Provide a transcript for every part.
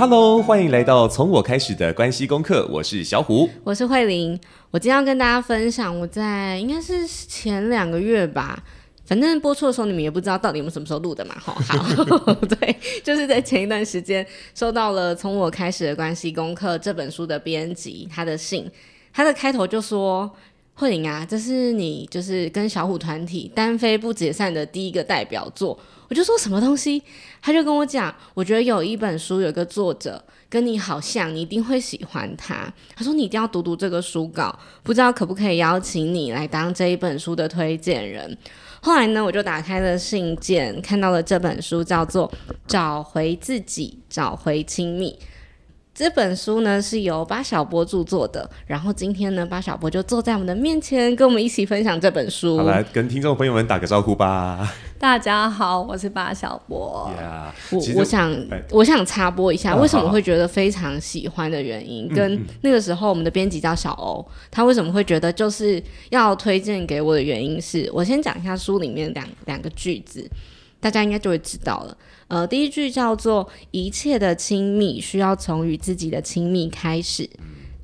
Hello，欢迎来到从我开始的关系功课。我是小虎，我是慧玲。我今天要跟大家分享，我在应该是前两个月吧，反正播出的时候你们也不知道到底我们什么时候录的嘛。好，好，对，就是在前一段时间收到了《从我开始的关系功课》这本书的编辑他的信，他的开头就说。慧玲啊，这是你就是跟小虎团体单飞不解散的第一个代表作。我就说什么东西，他就跟我讲，我觉得有一本书有一个作者跟你好像，你一定会喜欢他。他说你一定要读读这个书稿，不知道可不可以邀请你来当这一本书的推荐人。后来呢，我就打开了信件，看到了这本书叫做《找回自己，找回亲密》。这本书呢是由巴小波著作的，然后今天呢，巴小波就坐在我们的面前，跟我们一起分享这本书。好，来跟听众朋友们打个招呼吧。大家好，我是巴小波。Yeah, 我我想、欸、我想插播一下，为什么会觉得非常喜欢的原因，嗯、跟那个时候我们的编辑叫小欧，他为什么会觉得就是要推荐给我的原因是，我先讲一下书里面两两个句子，大家应该就会知道了。呃，第一句叫做“一切的亲密需要从与自己的亲密开始”，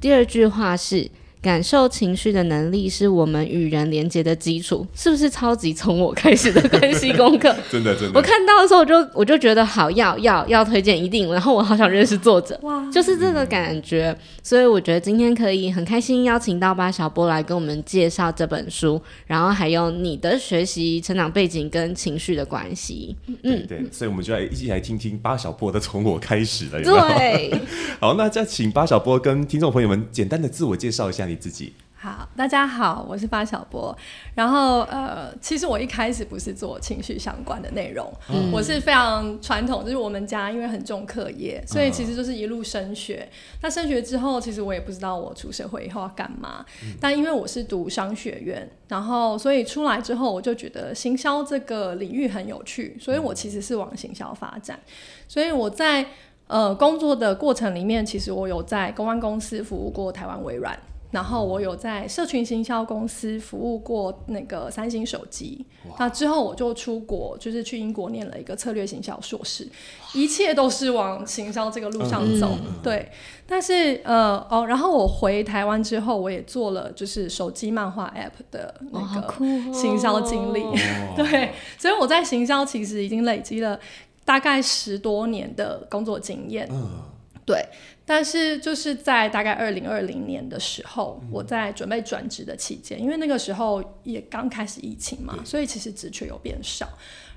第二句话是。感受情绪的能力是我们与人连接的基础，是不是超级从我开始的关系功课？真的真的，我看到的时候我就我就觉得好要要要推荐一定，然后我好想认识作者，哇，就是这个感觉。嗯、所以我觉得今天可以很开心邀请到巴小波来跟我们介绍这本书，然后还有你的学习成长背景跟情绪的关系。嗯对，对，所以我们就来一起来听听巴小波的从我开始了。有有对，好，那再请巴小波跟听众朋友们简单的自我介绍一下你。自己好，大家好，我是发小波。然后呃，其实我一开始不是做情绪相关的内容，嗯、我是非常传统，就是我们家因为很重课业，所以其实就是一路升学。嗯、那升学之后，其实我也不知道我出社会以后要干嘛。嗯、但因为我是读商学院，然后所以出来之后，我就觉得行销这个领域很有趣，所以我其实是往行销发展。所以我在呃工作的过程里面，其实我有在公关公司服务过台湾微软。然后我有在社群行销公司服务过那个三星手机，哇那之后我就出国，就是去英国念了一个策略行销硕士，一切都是往行销这个路上走。嗯、对，但是呃哦，然后我回台湾之后，我也做了就是手机漫画 App 的那个行销经历。哦、对，所以我在行销其实已经累积了大概十多年的工作经验。嗯、对。但是就是在大概二零二零年的时候，我在准备转职的期间，因为那个时候也刚开始疫情嘛，所以其实职缺有变少。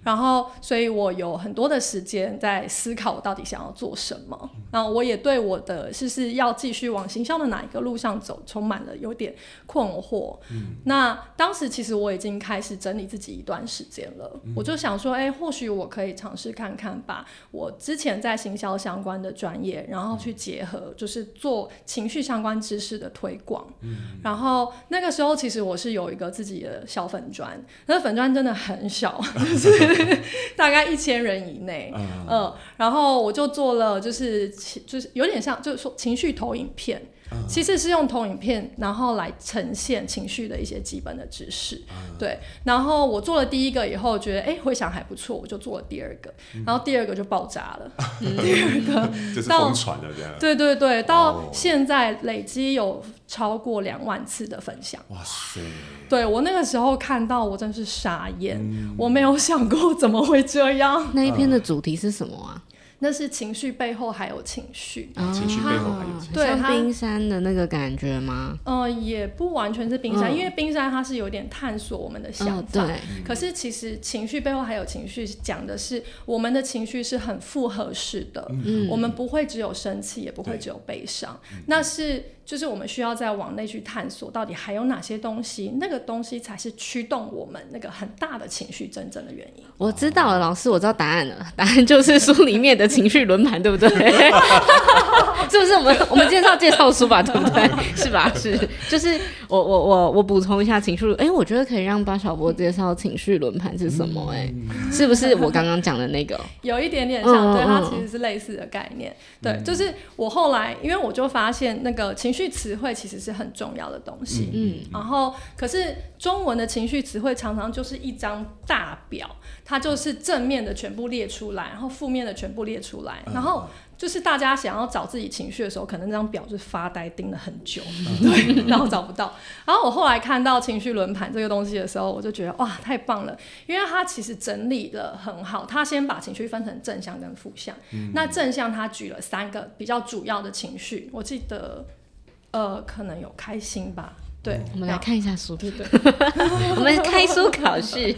然后，所以我有很多的时间在思考我到底想要做什么。然后，我也对我的是是要继续往行销的哪一个路上走，充满了有点困惑。嗯，那当时其实我已经开始整理自己一段时间了。嗯，我就想说，哎，或许我可以尝试看看，把我之前在行销相关的专业，然后去结合，就是做情绪相关知识的推广。嗯，然后那个时候其实我是有一个自己的小粉砖，那个粉砖真的很小，就是。大概一千人以内，嗯，嗯，然后我就做了，就是就是有点像，就是说情绪投影片。其实是用投影片，然后来呈现情绪的一些基本的知识，嗯、对。然后我做了第一个以后，觉得哎，回想还不错，我就做了第二个，嗯、然后第二个就爆炸了，嗯、第二个就是疯传了这样。对对对，到现在累积有超过两万次的分享。哇塞！对，我那个时候看到，我真是傻眼，嗯、我没有想过怎么会这样。那一篇的主题是什么啊？那是情绪背后还有情绪，啊、情绪背后还有情绪，对，像冰山的那个感觉吗？呃，也不完全是冰山，嗯、因为冰山它是有点探索我们的想法，嗯、对。可是其实情绪背后还有情绪，讲的是我们的情绪是很复合式的，嗯，我们不会只有生气，也不会只有悲伤，那是。就是我们需要再往内去探索，到底还有哪些东西，那个东西才是驱动我们那个很大的情绪真正的原因。我知道了，老师，我知道答案了，答案就是书里面的情绪轮盘，对不对？是不是我们我们介绍介绍书吧，对不对？是吧？是，就是我我我我补充一下情绪，哎、欸，我觉得可以让巴小波介绍情绪轮盘是什么、欸？哎、嗯，是不是我刚刚讲的那个？有一点点像，对，它其实是类似的概念。对，嗯、就是我后来，因为我就发现那个情绪。词汇其实是很重要的东西，嗯，然后可是中文的情绪词汇常常就是一张大表，它就是正面的全部列出来，然后负面的全部列出来，然后就是大家想要找自己情绪的时候，可能那张表就是发呆盯了很久，对，然后找不到。然后我后来看到情绪轮盘这个东西的时候，我就觉得哇，太棒了，因为它其实整理的很好。它先把情绪分成正向跟负向。嗯、那正向它举了三个比较主要的情绪，我记得呃，可能有开心吧。对，我们来看一下书。对对，我们开书考试。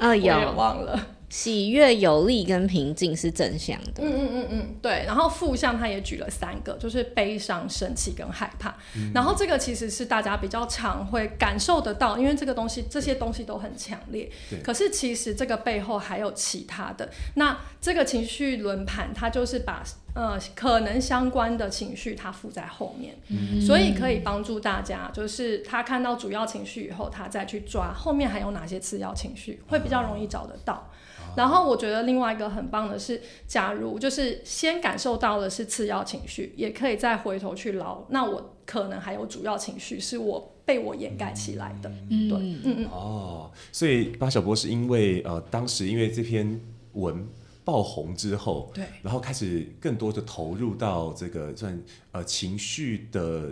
啊，有忘了。喜悦、有力跟平静是正向的。嗯嗯嗯嗯，对。然后负向他也举了三个，就是悲伤、生气跟害怕。嗯、然后这个其实是大家比较常会感受得到，因为这个东西这些东西都很强烈。对可是其实这个背后还有其他的。那这个情绪轮盘，它就是把呃可能相关的情绪它附在后面，嗯、所以可以帮助大家，就是他看到主要情绪以后，他再去抓后面还有哪些次要情绪，会比较容易找得到。然后我觉得另外一个很棒的是，假如就是先感受到的是次要情绪，也可以再回头去捞。那我可能还有主要情绪是我被我掩盖起来的，嗯、对，嗯嗯。哦，所以巴小波是因为呃当时因为这篇文爆红之后，对，然后开始更多的投入到这个算呃情绪的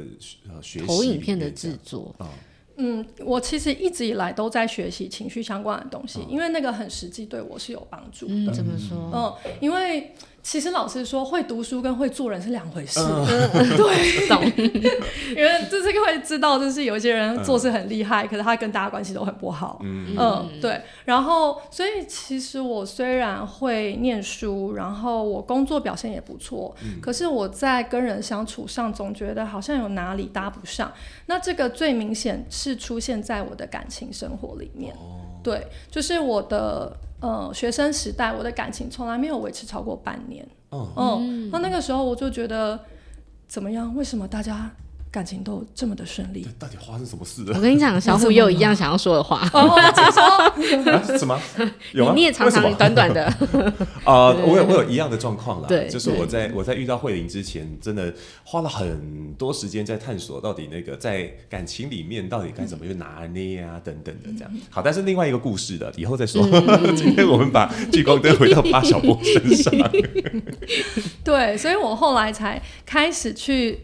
呃学习投影片的制作啊。嗯，我其实一直以来都在学习情绪相关的东西，因为那个很实际，对我是有帮助的。嗯，怎么说？嗯，因为。其实老师说，会读书跟会做人是两回事。嗯、对，懂。因为就是会知道，就是有一些人做事很厉害，嗯、可是他跟大家关系都很不好。嗯，嗯对。然后，所以其实我虽然会念书，然后我工作表现也不错，嗯、可是我在跟人相处上总觉得好像有哪里搭不上。那这个最明显是出现在我的感情生活里面。哦、对，就是我的。呃，学生时代，我的感情从来没有维持超过半年。嗯，嗯，那那个时候我就觉得，怎么样？为什么大家？感情都这么的顺利，到底发生什么事了？我跟你讲，小虎又有一样想要说的话。什么？有吗？你也常常短短的。啊，我有我有一样的状况啦。对，就是我在我在遇到慧玲之前，真的花了很多时间在探索到底那个在感情里面到底该怎么去拿捏啊等等的这样。好，但是另外一个故事的以后再说。今天我们把聚光灯回到巴小波身上。对，所以我后来才开始去。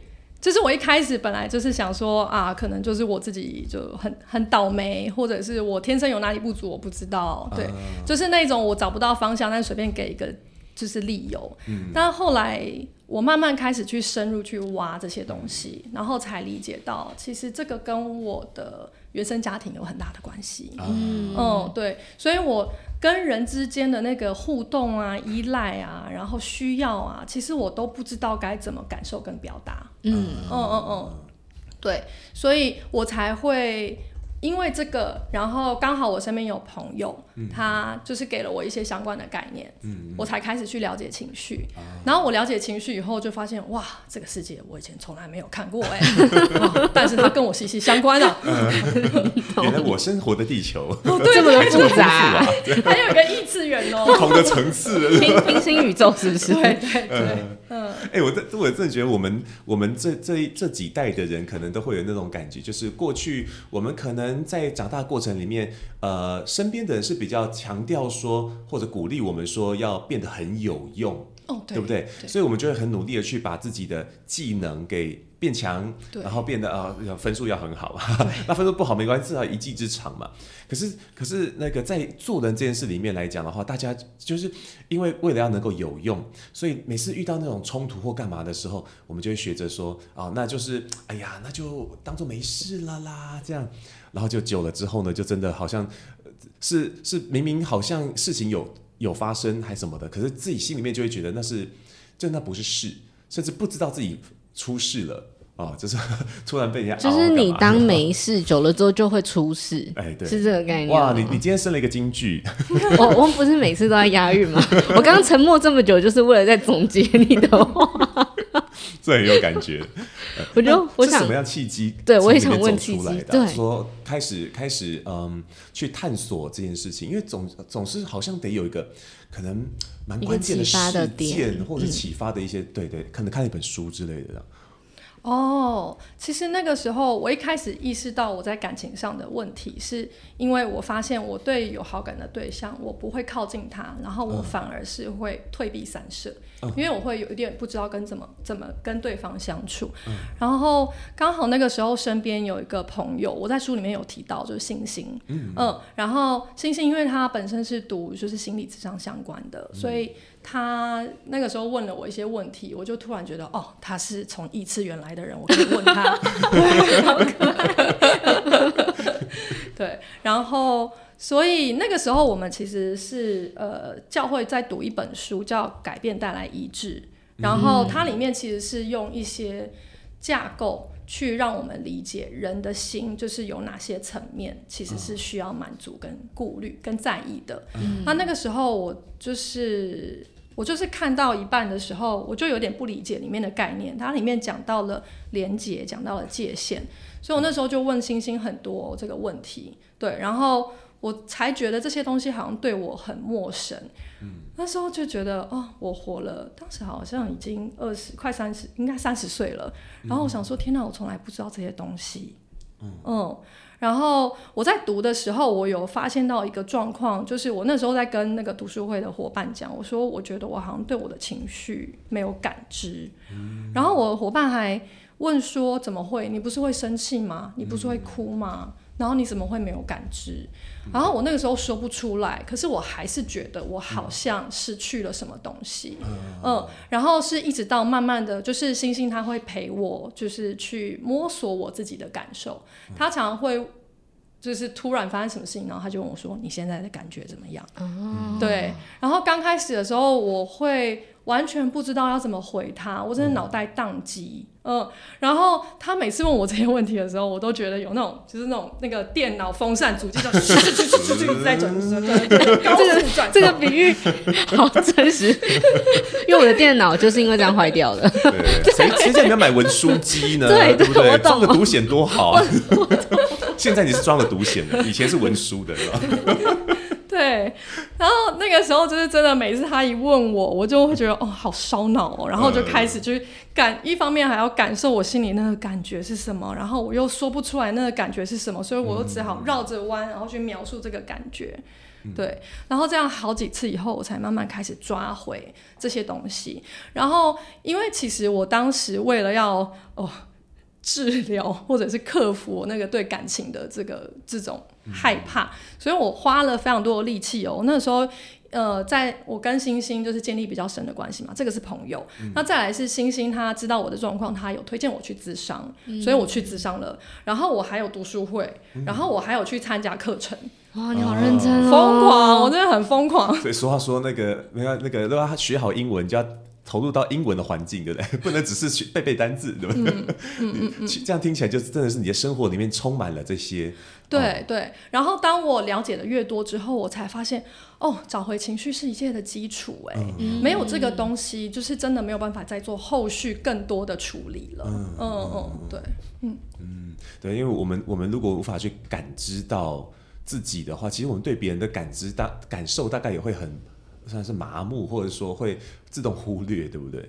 就是我一开始本来就是想说啊，可能就是我自己就很很倒霉，或者是我天生有哪里不足，我不知道。对，嗯、就是那种我找不到方向，但随便给一个就是理由。嗯、但后来我慢慢开始去深入去挖这些东西，然后才理解到，其实这个跟我的原生家庭有很大的关系。嗯，嗯，对，所以我。跟人之间的那个互动啊、依赖啊，然后需要啊，其实我都不知道该怎么感受跟表达。嗯嗯嗯嗯，对，所以我才会。因为这个，然后刚好我身边有朋友，嗯、他就是给了我一些相关的概念，嗯、我才开始去了解情绪。嗯、然后我了解情绪以后，就发现哇，这个世界我以前从来没有看过哎，但是它跟我息息相关啊。原来我生活的地球，哦、对，这么复杂。啊，还有一个异次元哦，不同的层次，平平行宇宙是不是？对对对。嗯嗯，哎、欸，我真我真的觉得我们我们这这这几代的人，可能都会有那种感觉，就是过去我们可能在长大过程里面，呃，身边的人是比较强调说，或者鼓励我们说要变得很有用，哦，对，对不对？对，所以我们就会很努力的去把自己的技能给。变强，然后变得啊、呃，分数要很好嘛。那分数不好没关系，至少一技之长嘛。可是，可是那个在做人这件事里面来讲的话，大家就是因为为了要能够有用，所以每次遇到那种冲突或干嘛的时候，我们就会学着说啊，那就是哎呀，那就当做没事了啦，这样。然后就久了之后呢，就真的好像是是明明好像事情有有发生还什么的，可是自己心里面就会觉得那是就那不是事，甚至不知道自己。出事了啊！就是 突然被人家就是你当没事久了之后就会出事，哎，对，是这个概念。哇，你你今天生了一个金句，我我不是每次都在押韵吗？我刚刚沉默这么久，就是为了在总结你的话，这很有感觉。我就我想什么样契机？对，我也想问契机。对，说开始开始嗯，去探索这件事情，因为总总是好像得有一个。可能蛮关键的事件，或者启发的一些，嗯、对对，可能看一本书之类的。哦，其实那个时候我一开始意识到我在感情上的问题，是因为我发现我对有好感的对象，我不会靠近他，然后我反而是会退避三舍，嗯、因为我会有一点不知道跟怎么怎么跟对方相处。嗯、然后刚好那个时候身边有一个朋友，我在书里面有提到，就是星星，嗯，嗯，然后星星因为他本身是读就是心理智商相关的，嗯、所以。他那个时候问了我一些问题，我就突然觉得，哦，他是从异次元来的人，我可以问他，好可爱。对，然后所以那个时候我们其实是呃教会在读一本书，叫《改变带来一致》，然后它里面其实是用一些架构去让我们理解人的心就是有哪些层面，其实是需要满足、跟顾虑、跟在意的。嗯、那那个时候我就是。我就是看到一半的时候，我就有点不理解里面的概念。它里面讲到了连结，讲到了界限，所以我那时候就问星星很多这个问题。对，然后我才觉得这些东西好像对我很陌生。嗯，那时候就觉得哦，我活了，当时好像已经二十，快三十，应该三十岁了。然后我想说，天哪，我从来不知道这些东西。嗯。嗯然后我在读的时候，我有发现到一个状况，就是我那时候在跟那个读书会的伙伴讲，我说我觉得我好像对我的情绪没有感知。然后我伙伴还问说：“怎么会？你不是会生气吗？你不是会哭吗？然后你怎么会没有感知？”然后我那个时候说不出来，可是我还是觉得我好像失去了什么东西。嗯，嗯，然后是一直到慢慢的就是星星他会陪我，就是去摸索我自己的感受。他常常会就是突然发生什么事情，然后他就问我说：“你现在的感觉怎么样？”嗯，对。然后刚开始的时候，我会。完全不知道要怎么回他，我真的脑袋宕机。嗯，嗯，然后他每次问我这些问题的时候，我都觉得有那种就是那种那个电脑风扇主机在转，在转，这个这个比喻好真实，因为我的电脑就是因为这样坏掉了。谁谁叫你要买文书机呢？对，对不对？装个读显多好啊！现在你是装了读显的，以前是文书的，是吧？对，然后那个时候就是真的，每次他一问我，我就会觉得哦，好烧脑哦，然后就开始去感，一方面还要感受我心里那个感觉是什么，然后我又说不出来那个感觉是什么，所以我又只好绕着弯，然后去描述这个感觉。对，然后这样好几次以后，我才慢慢开始抓回这些东西。然后，因为其实我当时为了要哦。治疗或者是克服我那个对感情的这个 这种害怕，嗯、所以我花了非常多的力气哦。那时候，呃，在我跟星星就是建立比较深的关系嘛，这个是朋友。嗯、那再来是星星，他知道我的状况，他有推荐我去咨商，嗯、所以我去咨商了。然后我还有读书会，嗯、然后我还有去参加课程。哇，你好认真、哦，疯狂！我真的很疯狂。所以俗话说那个，那个那个，如果他学好英文就要。投入到英文的环境，对不对？不能只是去背背单字，对不对？嗯嗯嗯、这样听起来就真的是你的生活里面充满了这些。对、哦、对。然后当我了解的越多之后，我才发现，哦，找回情绪是一切的基础。哎，嗯、没有这个东西，就是真的没有办法再做后续更多的处理了。嗯嗯嗯，对，嗯嗯对，因为我们我们如果无法去感知到自己的话，其实我们对别人的感知大感受大概也会很。算是麻木，或者说会自动忽略，对不对？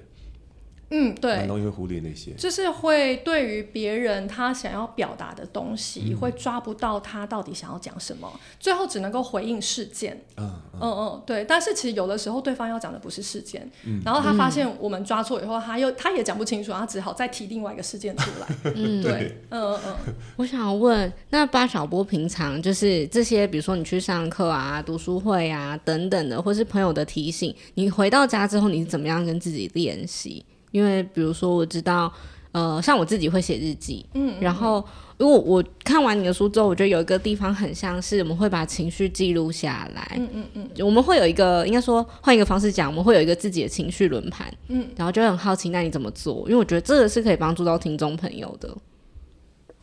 嗯，对，很容易会忽略那些，就是会对于别人他想要表达的东西，嗯、会抓不到他到底想要讲什么，最后只能够回应事件。嗯嗯嗯，对。但是其实有的时候对方要讲的不是事件，嗯、然后他发现我们抓错以后，他又他也讲不清楚，他只好再提另外一个事件出来。嗯，对，嗯嗯嗯。我想问，那巴小波平常就是这些，比如说你去上课啊、读书会啊等等的，或是朋友的提醒，你回到家之后，你是怎么样跟自己练习？因为比如说，我知道，呃，像我自己会写日记，嗯，然后如果我看完你的书之后，我觉得有一个地方很像是我们会把情绪记录下来，嗯嗯嗯，我们会有一个，应该说换一个方式讲，我们会有一个自己的情绪轮盘，嗯，然后就很好奇，那你怎么做？因为我觉得这个是可以帮助到听众朋友的。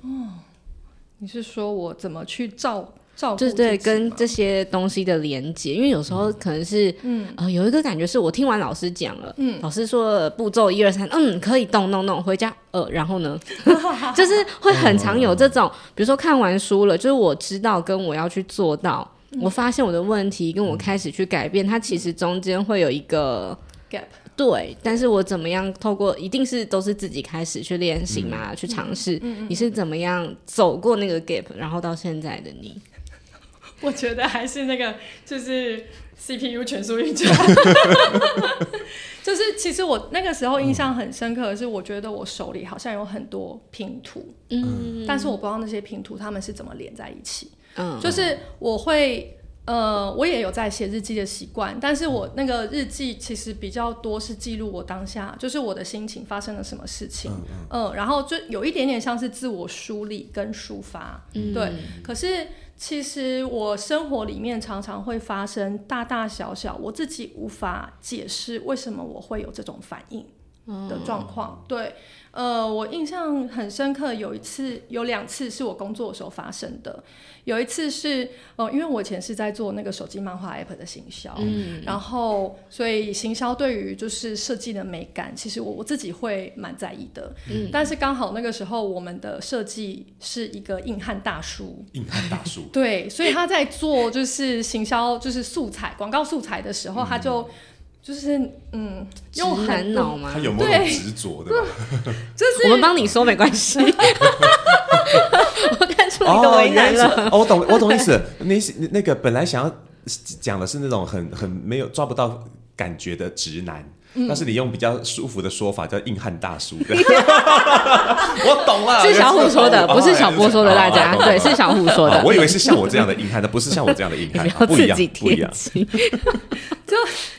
哦，你是说我怎么去照？就是对跟这些东西的连接，因为有时候可能是，嗯呃，有一个感觉是我听完老师讲了，嗯，老师说步骤一二三，嗯，可以动动动，回家，呃，然后呢，就是会很常有这种，比如说看完书了，就是我知道跟我要去做到，我发现我的问题跟我开始去改变，它其实中间会有一个。gap。对，但是我怎么样透过一定是都是自己开始去练习嘛，嗯、去尝试。嗯、你是怎么样走过那个 gap，然后到现在的你？我觉得还是那个，就是 CPU 全速运转。就是其实我那个时候印象很深刻的是，我觉得我手里好像有很多拼图，嗯，但是我不知道那些拼图他们是怎么连在一起。嗯，就是我会。呃，我也有在写日记的习惯，但是我那个日记其实比较多是记录我当下，就是我的心情发生了什么事情，嗯，嗯，呃，然后就有一点点像是自我梳理跟抒发，嗯，对。可是其实我生活里面常常会发生大大小小我自己无法解释为什么我会有这种反应。的状况，嗯，对。呃，我印象很深刻，有一次有两次是我工作的时候发生的。有一次是，呃，因为我以前是在做那个手机漫画 app 的行销，嗯，然后所以行销对于就是设计的美感，其实我我自己会蛮在意的。嗯，但是刚好那个时候我们的设计是一个硬汉大叔，硬汉大叔，对，所以他在做就是行销就是素材广告素材的时候，嗯，他就。就是嗯，用很脑吗？他有没有执着的？就是 我们帮你说没关系。我看出你的为难了。哦，我懂，我懂意思。你那个本来想要讲的是那种很很没有抓不到感觉的直男。但是你用比较舒服的说法叫硬汉大叔，我懂了，是小虎说的，不是小波说的，大家对，是小虎说的。我以为是像我这样的硬汉，但不是像我这样的硬汉，不一样，不一样。就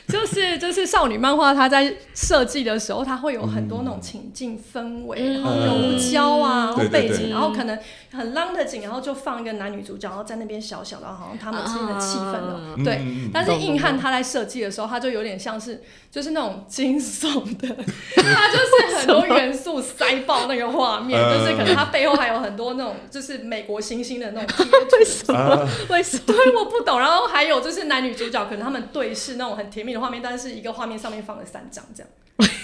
就是就是少女漫画，它在设计的时候，它会有很多那种情境氛围，然后柔焦啊，然后背景，然后可能很浪的景，然后就放一个男女主角，然后在那边小小的，好像他们之间的气氛了。对，但是硬汉他在设计的时候，他就有点像是就是那种。惊悚的，他就是很多元素塞爆那个画面，就是可能他背后还有很多那种就是美国星星的那种贴图。为什么？为什么？对，我不懂。然后还有就是男女主角可能他们对视那种很甜蜜的画面，但是一个画面上面放了三张这样。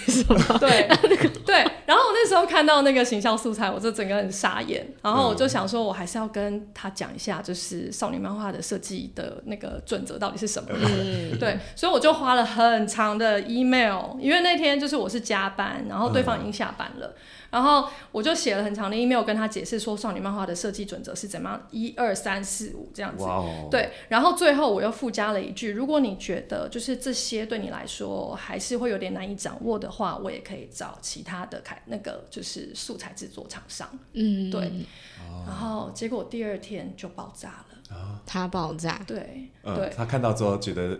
为什么？对 对。然后我那时候看到那个形象素材，我就整个很傻眼。然后我就想说，我还是要跟他讲一下，就是少女漫画的设计的那个准则到底是什么。嗯。对，所以我就花了很长的 email，因为那天就是我是加班，然后对方已经下班了。嗯然后我就写了很长的 email 跟他解释说，少女漫画的设计准则是怎么样，一二三四五这样子。Wow. 对，然后最后我又附加了一句，如果你觉得就是这些对你来说还是会有点难以掌握的话，我也可以找其他的开那个就是素材制作厂商。嗯，对。Oh. 然后结果第二天就爆炸了。Oh. 他爆炸。对。嗯、对。他看到之后觉得。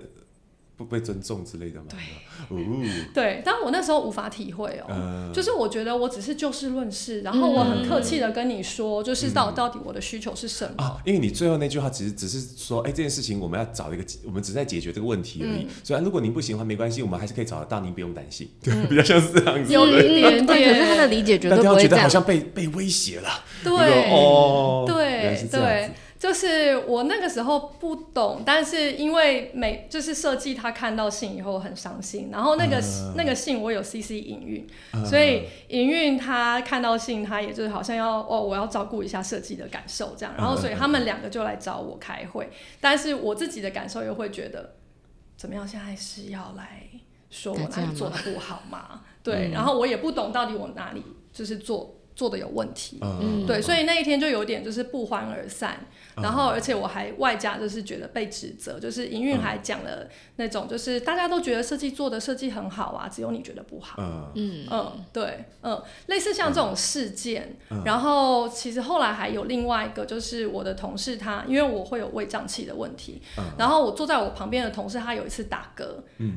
不被尊重之类的嘛？对，哦、对，但我那时候无法体会哦、喔，呃、就是我觉得我只是就事论事，然后我很客气的跟你说，就是到到底我的需求是什么？啊，因为你最后那句话其实只是说，哎、欸，这件事情我们要找一个，我们只在解决这个问题而已。虽然、嗯、如果您不喜欢没关系，我们还是可以找得到，您不用担心。对，比较像是这样子。有一点点，可是他的理解绝对不会这样。觉得好像被被威胁了。对，哦，对对。就是我那个时候不懂，但是因为每就是设计他看到信以后很伤心，然后那个、uh, 那个信我有 CC 营运，uh, 所以营运他看到信，他也就是好像要哦，我要照顾一下设计的感受这样，然后所以他们两个就来找我开会，uh, 但是我自己的感受又会觉得怎么样？现在是要来说我哪里做的不好吗？对，然后我也不懂到底我哪里就是做做的有问题，uh, 对，所以那一天就有点就是不欢而散。然后，而且我还外加就是觉得被指责，就是营运还讲了那种，就是大家都觉得设计做的设计很好啊，只有你觉得不好。嗯嗯，对，嗯，类似像这种事件。然后其实后来还有另外一个，就是我的同事他，因为我会有胃胀气的问题，然后我坐在我旁边的同事他有一次打嗝，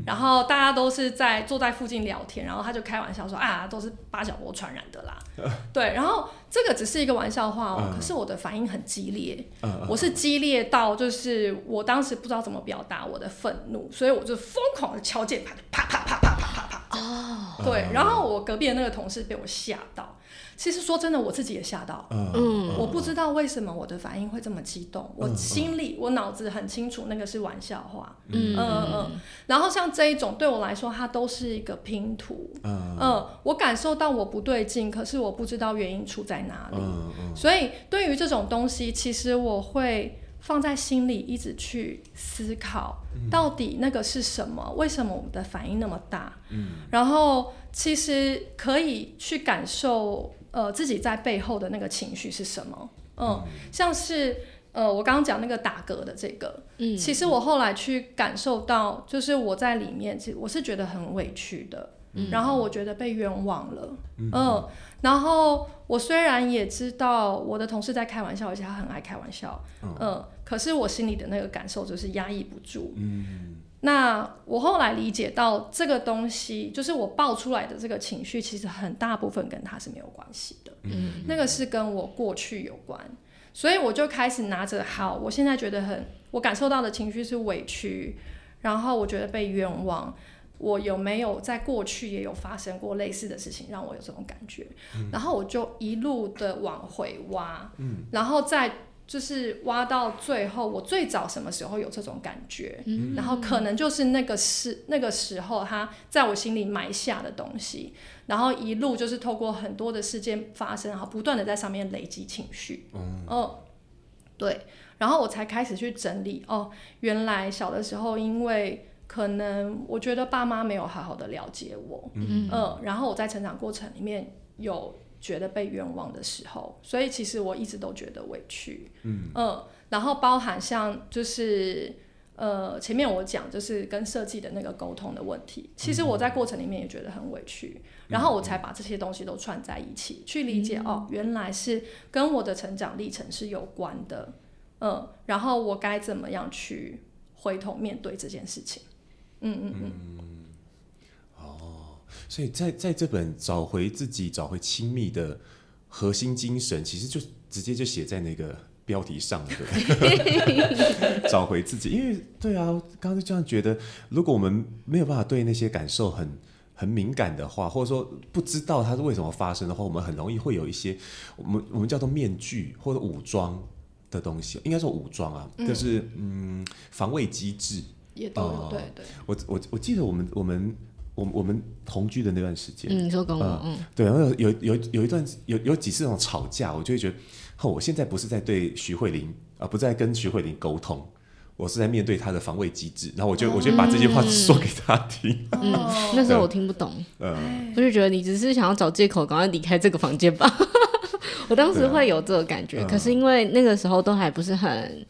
然后大家都是在坐在附近聊天，然后他就开玩笑说啊，都是八角膜传染的啦。对，然后。这个只是一个玩笑话哦，嗯、可是我的反应很激烈，嗯、我是激烈到就是我当时不知道怎么表达我的愤怒，所以我就疯狂的敲键盘，啪啪啪啪啪啪啪。哦，对，然后我隔壁的那个同事被我吓到。其实说真的，我自己也吓到。嗯，我不知道为什么我的反应会这么激动。我心里，我脑子很清楚，那个是玩笑话。嗯嗯嗯。然后像这一种，对我来说，它都是一个拼图。嗯，我感受到我不对劲，可是我不知道原因出在哪里。嗯，所以对于这种东西，其实我会放在心里，一直去思考，到底那个是什么？为什么我们的反应那么大？嗯，然后其实可以去感受，呃，自己在背后的那个情绪是什么？嗯，嗯。像是呃，我刚刚讲那个打嗝的这个，嗯，其实我后来去感受到，就是我在里面，其实我是觉得很委屈的。然后我觉得被冤枉了，嗯，嗯，然后我虽然也知道我的同事在开玩笑，而且他很爱开玩笑，嗯，嗯，可是我心里的那个感受就是压抑不住，嗯，那我后来理解到这个东西，就是我爆出来的这个情绪，其实很大部分跟他是没有关系的，嗯，那个是跟我过去有关，所以我就开始拿着，好，我现在觉得很，我感受到的情绪是委屈，然后我觉得被冤枉。我有没有在过去也有发生过类似的事情，让我有这种感觉？嗯、然后我就一路的往回挖，嗯、然后再就是挖到最后，我最早什么时候有这种感觉？嗯、然后可能就是那个时那个时候，他在我心里埋下的东西，然后一路就是透过很多的事件发生，然后不断的在上面累积情绪。嗯，哦，对，然后我才开始去整理。哦，原来小的时候因为。可能我觉得爸妈没有好好的了解我，嗯，呃，然后我在成长过程里面有觉得被冤枉的时候，所以其实我一直都觉得委屈，嗯，呃，然后包含像就是呃前面我讲就是跟设计的那个沟通的问题，其实我在过程里面也觉得很委屈，然后我才把这些东西都串在一起去理解，哦，原来是跟我的成长历程是有关的，嗯，然后我该怎么样去回头面对这件事情。嗯嗯嗯，哦，所以在在这本找回自己、找回亲密的核心精神，其实就直接就写在那个标题上了，对 找回自己，因为对啊，刚刚就这样觉得，如果我们没有办法对那些感受很很敏感的话，或者说不知道它是为什么发生的话，我们很容易会有一些我们我们叫做面具或者武装的东西，应该说武装啊，就是嗯防卫机制。也都有，对对。我我我记得我们我们我我们同居的那段时间，嗯，你说跟我，嗯，对，然后有有有有一段有有几次那种吵架，我就会觉得，哦，我现在不是在对徐慧玲啊，不在跟徐慧玲沟通，我是在面对她的防卫机制，然后我就我就把这句话说给她听。嗯，那时候我听不懂，嗯，我就觉得你只是想要找借口赶快离开这个房间吧。我当时会有这个感觉，可是因为那个时候都还不是很。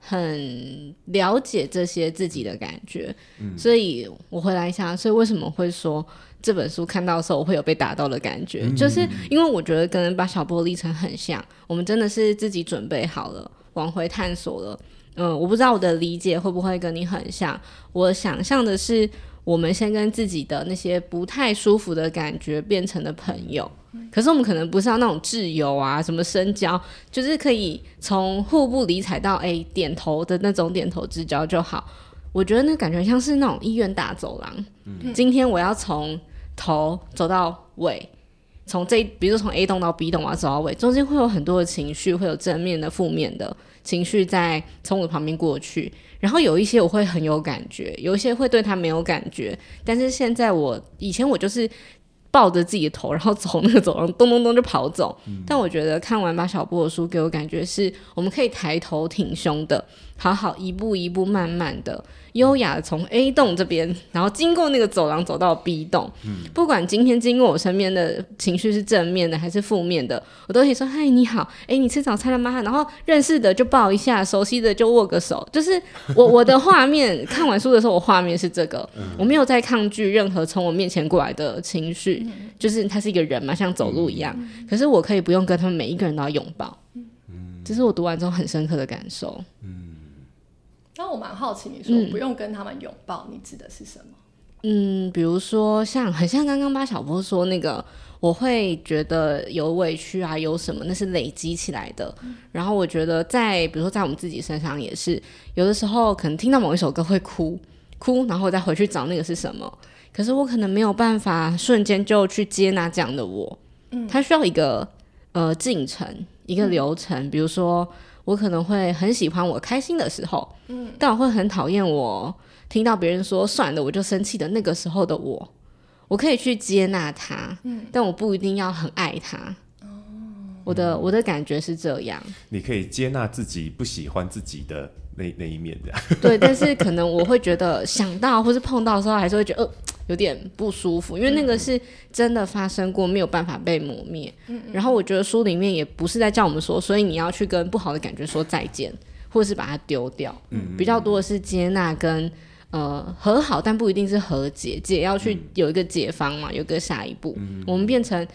很了解这些自己的感觉，嗯、所以我回来想，所以为什么会说这本书看到的时候我会有被打到的感觉，嗯、就是因为我觉得跟巴小波历程很像，我们真的是自己准备好了往回探索了。嗯，我不知道我的理解会不会跟你很像，我想象的是我们先跟自己的那些不太舒服的感觉变成了朋友。可是我们可能不是要那种挚友啊，什么深交，就是可以从互不理睬到哎点头的那种点头之交就好。我觉得那感觉像是那种医院大走廊。嗯、今天我要从头走到尾，从这比如说从 A 栋到 B 栋，我要走到尾，中间会有很多的情绪，会有正面的、负面的情绪在从我旁边过去。然后有一些我会很有感觉，有一些会对他没有感觉。但是现在我以前我就是。抱着自己的头，然后从那个走廊咚咚咚就跑走。嗯、但我觉得看完马小波的书，给我感觉是我们可以抬头挺胸的，好好一步一步慢慢的。优雅的从 A 栋这边，然后经过那个走廊走到 B 栋。嗯，不管今天经过我身边的情绪是正面的还是负面的，我都可以说：“嗨，你好，哎，你吃早餐了吗？”然后认识的就抱一下，熟悉的就握个手。就是我 我的画面，看完书的时候，我画面是这个，我没有在抗拒任何从我面前过来的情绪，就是他是一个人嘛，像走路一样。可是我可以不用跟他们每一个人都要拥抱，这是我读完之后很深刻的感受。那我蛮好奇，你说不用跟他们拥抱，嗯、你指的是什么？嗯，比如说像很像刚刚巴小波说那个，我会觉得有委屈啊，有什么那是累积起来的。嗯、然后我觉得在比如说在我们自己身上也是，有的时候可能听到某一首歌会哭哭，然后我再回去找那个是什么。可是我可能没有办法瞬间就去接纳这样的我，嗯，它需要一个呃进程，一个流程，嗯、比如说。我可能会很喜欢我开心的时候，嗯，但我会很讨厌我听到别人说算了，我就生气的那个时候的我。我可以去接纳他，嗯，但我不一定要很爱他。哦，我的我的感觉是这样。你可以接纳自己不喜欢自己的那那一面，这样。对，但是可能我会觉得想到或是碰到的时候，还是会觉得呃有点不舒服，因为那个是真的发生过，没有办法被磨灭。嗯。然后我觉得书里面也不是在叫我们说，所以你要去跟不好的感觉说再见，或是把它丢掉。嗯。比较多的是接纳跟呃和好，但不一定是和解，解要去有一个解方嘛，有个下一步。嗯。我们变成。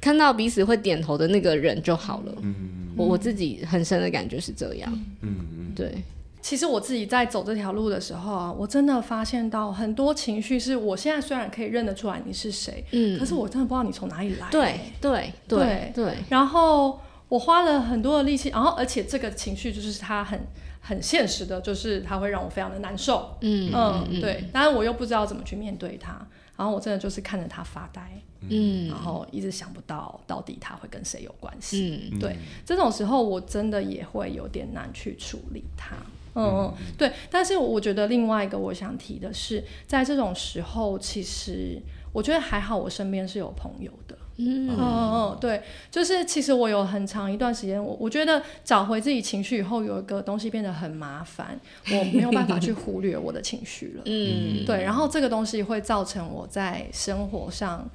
看到彼此会点头的那个人就好了。嗯，我我自己很深的感觉是这样。嗯嗯，对。其实我自己在走这条路的时候啊，我真的发现到很多情绪是我现在虽然可以认得出来你是谁，嗯，可是我真的不知道你从哪里来。对对对对。然后我花了很多的力气，然后而且这个情绪就是它很很现实的，就是它会让我非常的难受。嗯嗯，对。当然我又不知道怎么去面对它，然后我真的就是看着它发呆。嗯，然后一直想不到到底他会跟谁有关系。嗯，对，这种时候我真的也会有点难去处理他。嗯嗯，对。但是我觉得另外一个我想提的是，在这种时候，其实我觉得还好，我身边是有朋友的。嗯嗯嗯，对，就是其实我有很长一段时间，我我觉得找回自己情绪以后，有一个东西变得很麻烦，我没有办法去忽略我的情绪了。嗯，对。然后这个东西会造成我在生活上。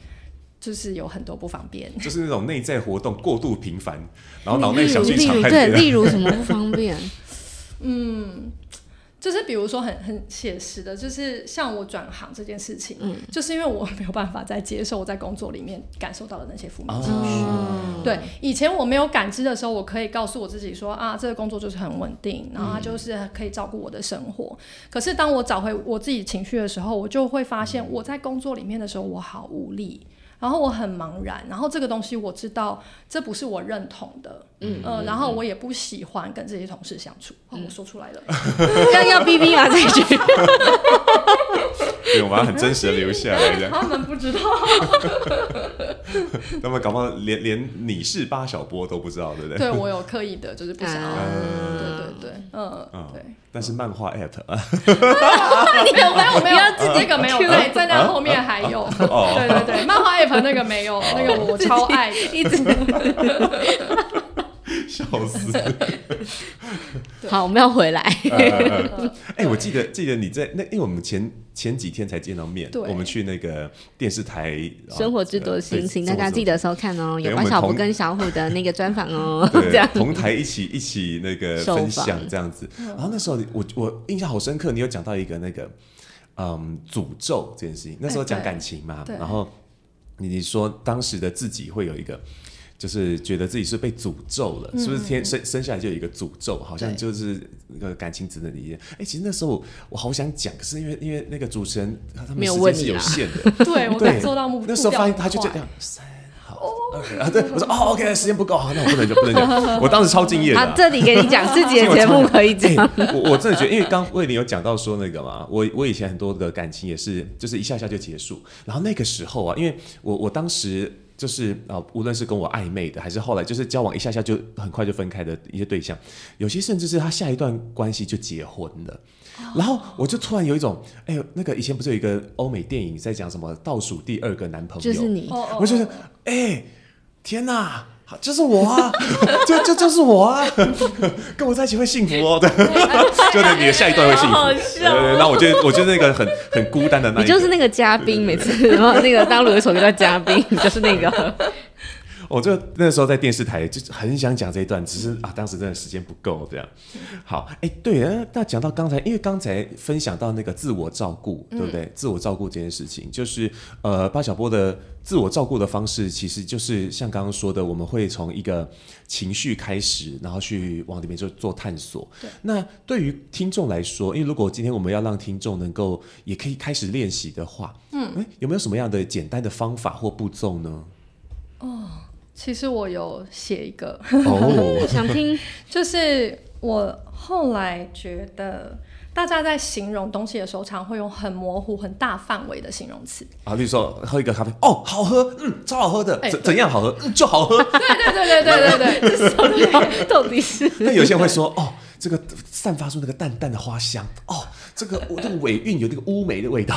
就是有很多不方便，就是那种内在活动过度频繁，然后脑内小剧场。对，例如什么不方便？嗯，就是比如说很很写实的，就是像我转行这件事情，嗯，就是因为我没有办法再接受我在工作里面感受到的那些负面情绪。哦、对，以前我没有感知的时候，我可以告诉我自己说啊，这个工作就是很稳定，然后它就是可以照顾我的生活。嗯、可是当我找回我自己情绪的时候，我就会发现我在工作里面的时候，我好无力。然后我很茫然，然后这个东西我知道这不是我认同的，嗯呃，然后我也不喜欢跟这些同事相处。哦，我说出来了，要要逼逼啊这一句，对，我们要很真实的留下来的。他们不知道，那么搞不好连连你是八小波都不知道，对不对？对，我有刻意的，就是不想要，对对对，嗯嗯，对。但是漫画 app 啊，你有没有？没有？这个没有，对，在那后面还有，对对对，漫画 app 那个没有，那个我超爱的，一直笑死。好，我们要回来。哎，我记得记得你在那，因为我们前前几天才见到面，我们去那个电视台生活之多心情，大家记得收看哦，有关小波跟小虎的那个专访哦，这样同台一起一起那个分享这样子。然后那时候我我印象好深刻，你有讲到一个那个嗯诅咒这件事情，那时候讲感情嘛，然后你你说当时的自己会有一个。就是觉得自己是被诅咒了，是不是天生生下来就有一个诅咒？好像就是那个感情只能理解。哎，其实那时候我好想讲，可是因为因为那个主持人他们时间是有限的，对我感受到目那时候发现他就这样三好二啊，对我说哦，OK，时间不够，好，那我不能就不能讲。我当时超敬业的，这里给你讲自己的节目可以讲。我我真的觉得，因为刚魏林有讲到说那个嘛，我我以前很多的感情也是就是一下下就结束，然后那个时候啊，因为我我当时。就是啊，无论是跟我暧昧的，还是后来就是交往一下下就很快就分开的一些对象，有些甚至是他下一段关系就结婚了，然后我就突然有一种，哎呦，那个以前不是有一个欧美电影在讲什么倒数第二个男朋友，就是你，我就觉得，哎，天哪！就是我啊，就就就是我啊，跟我在一起会幸福哦，对，就是你的下一段会幸福，好笑。对，那我就，我觉得那个很很孤单的那，你就是那个嘉宾，每次然后那个当有一首歌叫嘉宾，你就是那个。我就那时候在电视台就很想讲这一段，只是啊，当时真的时间不够这样。好，哎、欸，对啊，那讲到刚才，因为刚才分享到那个自我照顾，对不对？嗯、自我照顾这件事情，就是呃，巴小波的自我照顾的方式，其实就是像刚刚说的，我们会从一个情绪开始，然后去往里面就做探索。对。那对于听众来说，因为如果今天我们要让听众能够也可以开始练习的话，嗯、欸，有没有什么样的简单的方法或步骤呢？哦。其实我有写一个，哦，想听，就是我后来觉得大家在形容东西的时候，常会用很模糊、很大范围的形容词。啊，例如说喝一个咖啡，哦，好喝，嗯，超好喝的，怎怎样好喝，嗯，就好喝，对对对对对对对？到底是？那有些人会说，哦，这个散发出那个淡淡的花香，哦。这个我这个尾韵有那个乌梅的味道，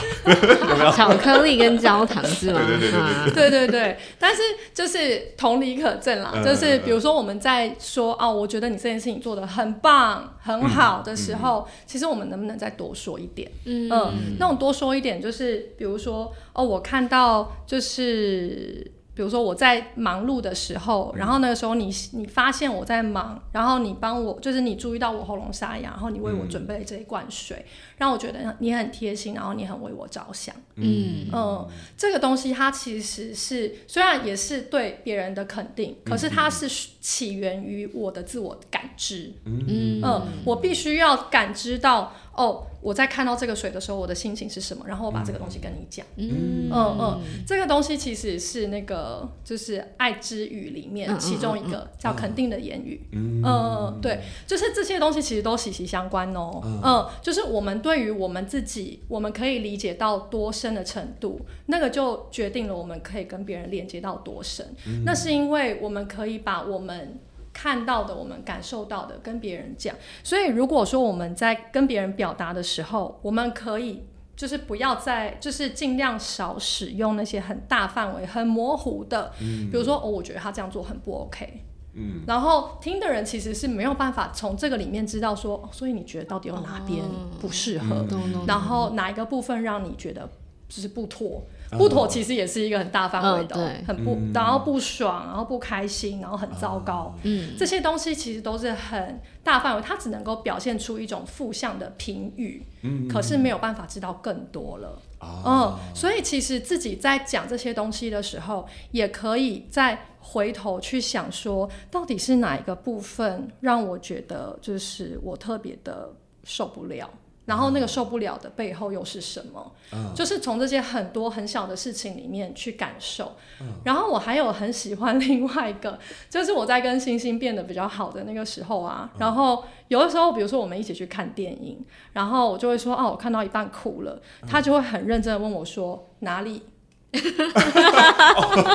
巧克力跟焦糖是吗？对对对对对，对对对。但是就是同理可证啦，就是比如说我们在说哦，我觉得你这件事情做的很棒、很好的时候，其实我们能不能再多说一点？嗯嗯，那种多说一点，就是比如说哦，我看到就是。比如说我在忙碌的时候，然后那个时候你你发现我在忙，然后你帮我，就是你注意到我喉咙沙哑，然后你为我准备了这一罐水，嗯、让我觉得你很贴心，然后你很为我着想。嗯。嗯，这个东西它其实是虽然也是对别人的肯定，可是它是起源于我的自我感知。嗯。嗯，我必须要感知到哦。我在看到这个水的时候，我的心情是什么？然后我把这个东西跟你讲。嗯嗯嗯，这个东西其实是那个就是爱之语里面其中一个叫肯定的言语。嗯嗯，对，就是这些东西其实都息息相关哦。嗯，就是我们对于我们自己，我们可以理解到多深的程度，那个就决定了我们可以跟别人连接到多深。那是因为我们可以把我们。看到的，我们感受到的，跟别人讲。所以，如果说我们在跟别人表达的时候，我们可以就是不要再，就是尽量少使用那些很大范围、很模糊的，嗯、比如说哦，我觉得他这样做很不 OK。嗯。然后听的人其实是没有办法从这个里面知道说，哦、所以你觉得到底有哪边不适合，哦、然后哪一个部分让你觉得就是不妥。不妥其实也是一个很大范围的，嗯、很不，嗯、然后不爽，然后不开心，然后很糟糕。嗯，这些东西其实都是很大范围，它只能够表现出一种负向的评语，嗯，可是没有办法知道更多了。嗯，嗯，所以其实自己在讲这些东西的时候，也可以再回头去想说，到底是哪一个部分让我觉得就是我特别的受不了。然后那个受不了的背后又是什么？嗯、就是从这些很多很小的事情里面去感受。嗯、然后我还有很喜欢另外一个，就是我在跟星星变得比较好的那个时候啊。嗯、然后有的时候，比如说我们一起去看电影，然后我就会说：“哦，我看到一半哭了。嗯”他就会很认真的问我说：“哪里？”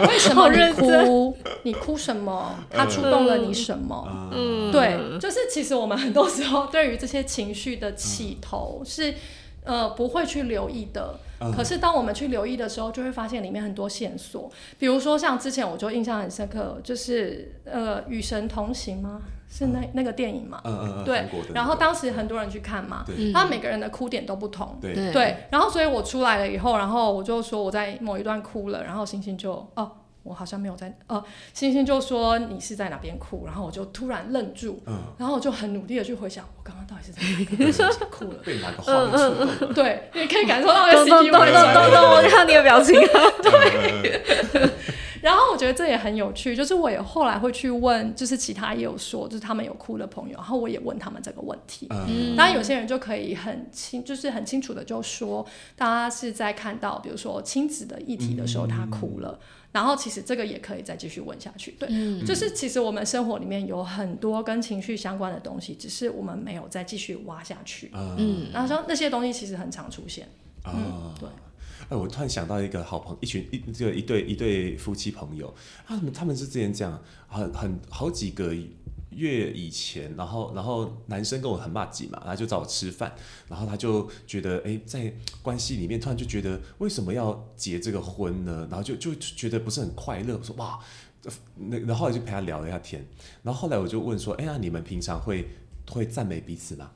为什么你哭？你哭什么？他触动了你什么？嗯，对，就是其实我们很多时候对于这些情绪的起头是呃不会去留意的。可是当我们去留意的时候，就会发现里面很多线索。比如说像之前我就印象很深刻，就是呃与神同行吗？是那那个电影嘛？嗯嗯对。然后当时很多人去看嘛，他每个人的哭点都不同。对对。然后所以我出来了以后，然后我就说我在某一段哭了，然后星星就哦，我好像没有在哦，星星就说你是在哪边哭？然后我就突然愣住，然后我就很努力的去回想，我刚刚到底是在哪边哭了？被哪个画面触动？对，你可以感受到那个 CP 位置。我看你的表情啊，对。然后我觉得这也很有趣，就是我也后来会去问，就是其他也有说，就是他们有哭的朋友，然后我也问他们这个问题。嗯，当然有些人就可以很清，就是很清楚的就说，大家是在看到比如说亲子的议题的时候，他哭了。嗯，然后其实这个也可以再继续问下去。对，嗯，就是其实我们生活里面有很多跟情绪相关的东西，只是我们没有再继续挖下去。嗯，然后说那些东西其实很常出现。嗯，对。哎，我突然想到一个好朋，一群一这个一对一对夫妻朋友，他们他们是之前这样，很很好几个月以前，然后然后男生跟我很麻吉嘛，然后就找我吃饭，然后他就觉得哎，在关系里面突然就觉得为什么要结这个婚呢？然后就就觉得不是很快乐。我说哇，那然后后来就陪他聊了一下天，然后后来我就问说，哎呀，你们平常会会赞美彼此吗？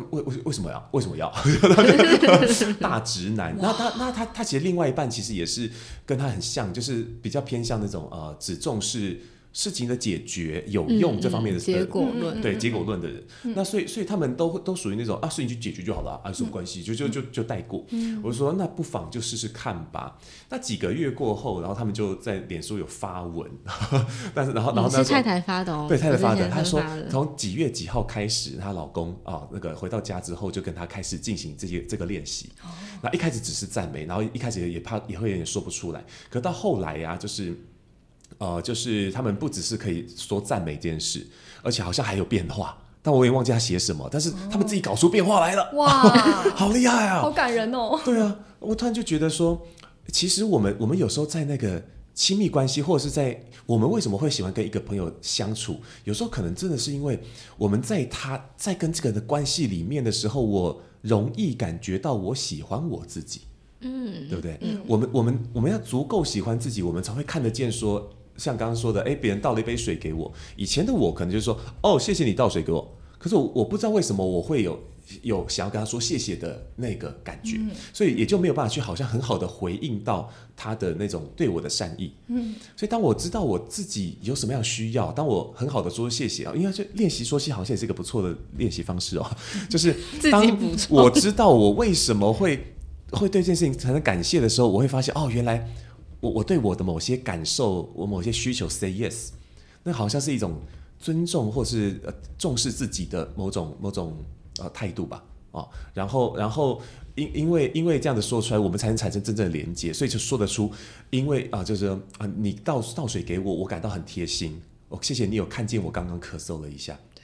哎。为为为什么要为什么要 大直男？那他那他他其实另外一半其实也是跟他很像，就是比较偏向那种呃只重视。事情的解决有用这方面的结果论，对结果论的人，那所以所以他们都都属于那种啊，事情去解决就好了啊，什么关系？就就就就带过。我就说那不妨就试试看吧。那几个月过后，然后他们就在脸书有发文，但是然后然后那是太太发的哦，对太太发的，她说从几月几号开始，她老公啊那个回到家之后就跟她开始进行这些这个练习。那一开始只是赞美，然后一开始也怕也会有点说不出来，可到后来呀，就是。呃，就是他们不只是可以说赞美这件事，而且好像还有变化，但我也忘记他写什么。但是他们自己搞出变化来了，哇，好厉害啊，好感人哦。对啊，我突然就觉得说，其实我们我们有时候在那个亲密关系，或者是在我们为什么会喜欢跟一个朋友相处，有时候可能真的是因为我们在他在跟这个人的关系里面的时候，我容易感觉到我喜欢我自己，嗯，对不对？嗯，我们我们我们要足够喜欢自己，我们才会看得见说，像刚刚说的，哎，别人倒了一杯水给我，以前的我可能就是说，哦，谢谢你倒水给我，可是我我不知道为什么我会有。有想要跟他说谢谢的那个感觉，嗯、所以也就没有办法去好像很好的回应到他的那种对我的善意。嗯，所以当我知道我自己有什么样的需要，当我很好的说谢谢啊，因为就练习说谢，好像也是一个不错的练习方式哦。就是当我知道我为什么会会对这件事情产生感谢的时候，我会发现哦，原来我我对我的某些感受，我某些需求 say yes，那好像是一种尊重或是呃重视自己的某种某种。呃，态度吧，哦，然后，然后，因因为因为这样子说出来，我们才能产生真正的连接，所以就说得出，因为啊、呃，就是啊、呃，你倒倒水给我，我感到很贴心，哦，谢谢你有看见我刚刚咳嗽了一下，对，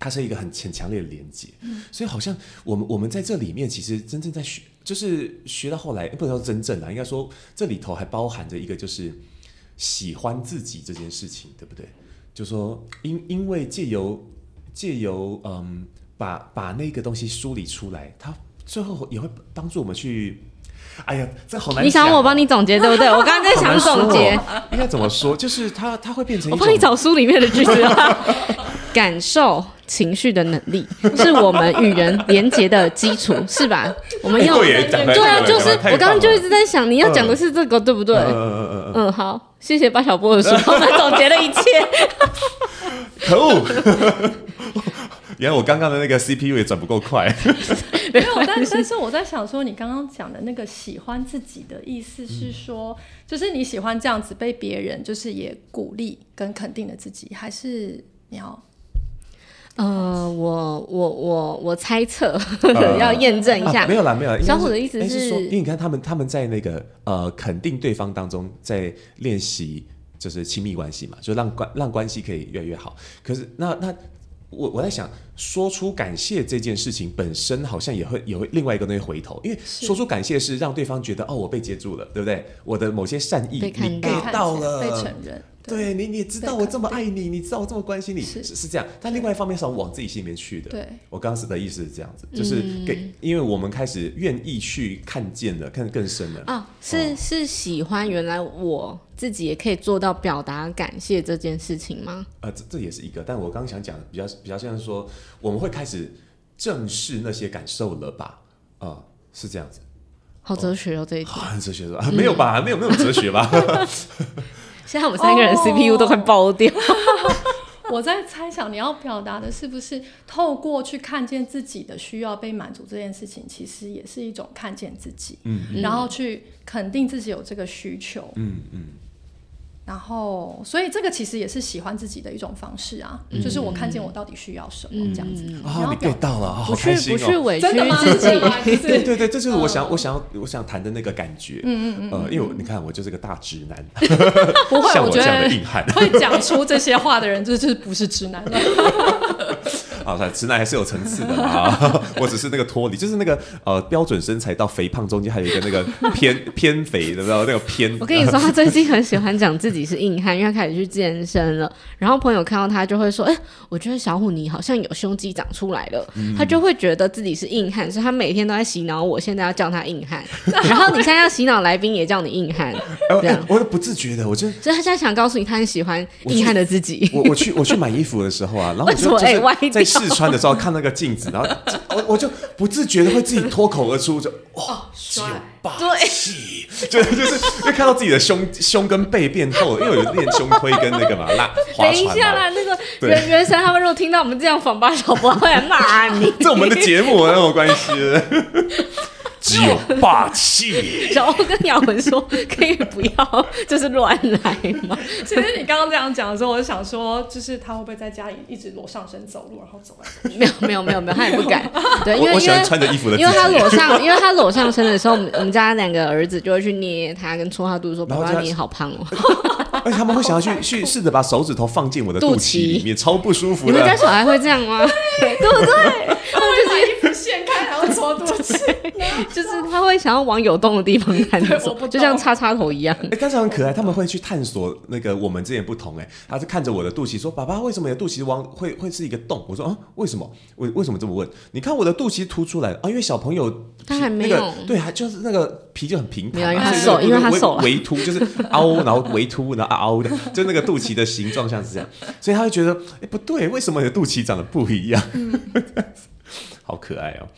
它是一个很很强烈的连接，嗯，所以好像我们我们在这里面其实真正在学，就是学到后来不能说真正啊，应该说这里头还包含着一个就是喜欢自己这件事情，对不对？就说因因为借由借由嗯。把把那个东西梳理出来，它最后也会帮助我们去。哎呀，这好难。你想我帮你总结对不对？我刚刚在想总结，应该怎么说？就是它它会变成。我帮你找书里面的句子。感受情绪的能力 是我们与人连接的基础，是吧？我们要对啊，就是我刚刚就一直在想，你要讲的是这个，对不对？嗯嗯嗯嗯。好，谢谢巴小波的书，我们总结了一切。可恶。原来我刚刚的那个 CPU 也转不够快。没有，但但是我在想说，你刚刚讲的那个喜欢自己的意思是说，嗯、就是你喜欢这样子被别人就是也鼓励跟肯定的自己，还是你要？呃，我我我我猜测，要验证一下。啊、没有啦，没有啦。小虎的意思是，说，因为你看他们他们在那个呃肯定对方当中，在练习就是亲密关系嘛，就让关让关系可以越来越好。可是那那。我我在想，说出感谢这件事情本身好像也会有另外一个东西回头，因为说出感谢是让对方觉得哦，我被接住了，对不对？我的某些善意被你 get 到了，被承认。对，你，你知道我这么爱你，你知道我这么关心你，是是这样。但另外一方面是往自己心里面去的。对，我刚刚的意思是这样子，就是给，因为我们开始愿意去看见了，看得更深了。啊，是是喜欢原来我自己也可以做到表达感谢这件事情吗？呃，这这也是一个，但我刚刚想讲比较比较像是说，我们会开始正视那些感受了吧？啊，是这样子。好哲学哦，这一题。很哲学是吧？没有吧？没有没有哲学吧？现在我们三个人 CPU 都快爆掉。我在猜想，你要表达的是不是透过去看见自己的需要被满足这件事情，其实也是一种看见自己，嗯，然后去肯定自己有这个需求，嗯嗯。嗯然后，所以这个其实也是喜欢自己的一种方式啊，嗯、就是我看见我到底需要什么这样子。啊、哦，你 get 到了，好开心哦！不去不是委屈自己，对对对，这就是我想我想要我想谈的那个感觉。嗯嗯嗯。呃，因为你看，我就是个大直男，不会，像我这样的硬汉，会讲出这些话的人，就是不是直男了。好，直男还是有层次的啊！我只是那个脱离，就是那个呃标准身材到肥胖中间还有一个那个偏偏肥的，知道那个偏。我跟你说，他最近很喜欢讲自己是硬汉，因为他开始去健身了。然后朋友看到他就会说：“哎、欸，我觉得小虎你好像有胸肌长出来了。嗯”他就会觉得自己是硬汉，所以他每天都在洗脑我，现在要叫他硬汉。然后你现在要洗脑来宾也叫你硬汉，这样、欸、我都不自觉的，我就所以他现在想告诉你，他很喜欢硬汉的自己。我我去我去买衣服的时候啊，然后我就在试穿的时候看那个镜子，然后 我我就不自觉的会自己脱口而出，就哇，帅，霸气，就 就是因为看到自己的胸胸跟背变厚，因为有练胸推跟那个嘛拉划船。等一下啦，那个原原神他们如果听到我们这样访八小博，会来骂你。这我们的节目有什么关系？只有霸气。然后跟雅文说，可以不要就是乱来吗？其实你刚刚这样讲的时候，我就想说，就是他会不会在家里一直裸上身走路，然后走来走去？没有没有没有没有，他也不敢。对，因为我喜欢穿着衣服的，因为他裸上，因为他裸上身的时候，我们家两个儿子就会去捏他，跟戳他肚子说：“爸爸，你好胖哦。”而且他们会想要去去试着把手指头放进我的肚脐里面，超不舒服。你们家小孩会这样吗？对不对？他们就是把衣服掀开，然后戳肚脐。就是他会想要往有洞的地方探索，就像插插头一样。哎、欸，但是很可爱，他们会去探索那个我们之间不同。哎，他是看着我的肚脐说：“爸爸，为什么你的肚脐往会会是一个洞？”我说：“啊，为什么？为为什么这么问？你看我的肚脐凸出来啊，因为小朋友他还没有、那个、对，还就是那个皮就很平坦，因为他瘦，因为他瘦了，微凸就是凹，然后微凸，然后凹的，就那个肚脐的形状像是这样，所以他会觉得：哎、欸，不对，为什么你的肚脐长得不一样？嗯、好可爱哦。”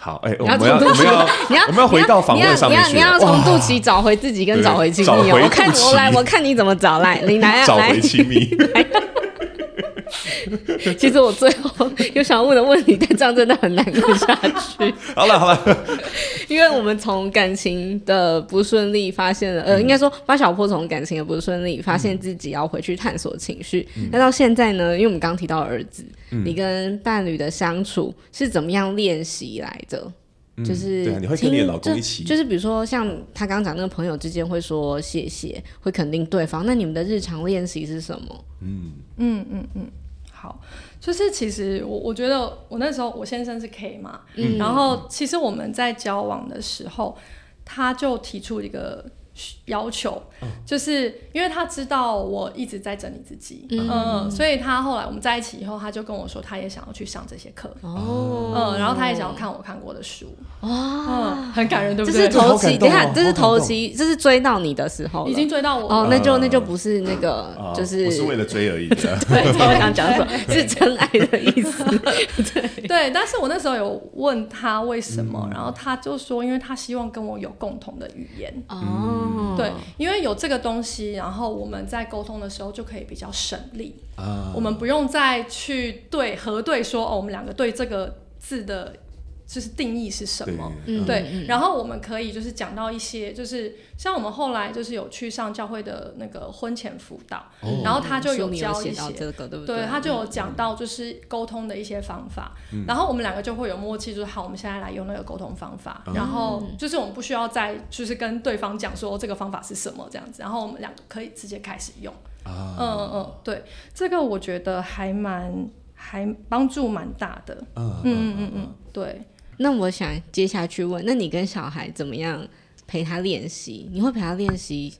好，哎、欸，我们要，我们要，你要，我们要回到访问上面去。你要从肚脐找回自己，跟找回亲密。我看我来，我看你怎么找来，你来，找回亲密。其实我最后有想问的问题，但这样真的很难过下去。好了好了，因为我们从感情的不顺利发现了，呃，应该说八小坡从感情的不顺利发现自己要回去探索情绪。那、嗯、到现在呢？因为我们刚提到儿子、嗯，你跟伴侣的相处是怎么样练习来的？嗯、就是对、啊，你会跟你的老公一起，就，就是比如说像他刚讲那个朋友之间会说谢谢，会肯定对方。那你们的日常练习是什么？嗯嗯嗯嗯。好，就是其实我我觉得我那时候我先生是 K 嘛，嗯，然后其实我们在交往的时候，他就提出一个。要求，就是因为他知道我一直在整理自己，嗯，嗯，所以他后来我们在一起以后，他就跟我说，他也想要去上这些课，哦，嗯，然后他也想要看我看过的书，哇，嗯，很感人，对不对？这是头期，你看，这是头期，这是追到你的时候，已经追到我，哦，那就那就不是那个，就是不是为了追而已的，对，我想讲什么，是真爱的意思，对，对，但是我那时候有问他为什么，然后他就说，因为他希望跟我有共同的语言，哦。对，因为有这个东西，然后我们在沟通的时候就可以比较省力。啊，我们不用再去对核对说哦，我们两个对这个字的。就是定义是什么？对，对嗯、然后我们可以就是讲到一些，就是像我们后来就是有去上教会的那个婚前辅导，哦、然后他就有教一些，这个、对不对？对，他就有讲到就是沟通的一些方法，嗯、然后我们两个就会有默契，就是好，我们现在来用那个沟通方法，嗯、然后就是我们不需要再就是跟对方讲说这个方法是什么这样子，然后我们两个可以直接开始用。啊、嗯嗯嗯，对，这个我觉得还蛮还帮助蛮大的。嗯嗯嗯嗯，嗯，对。那我想接下去问，那你跟小孩怎么样陪他练习？你会陪他练习？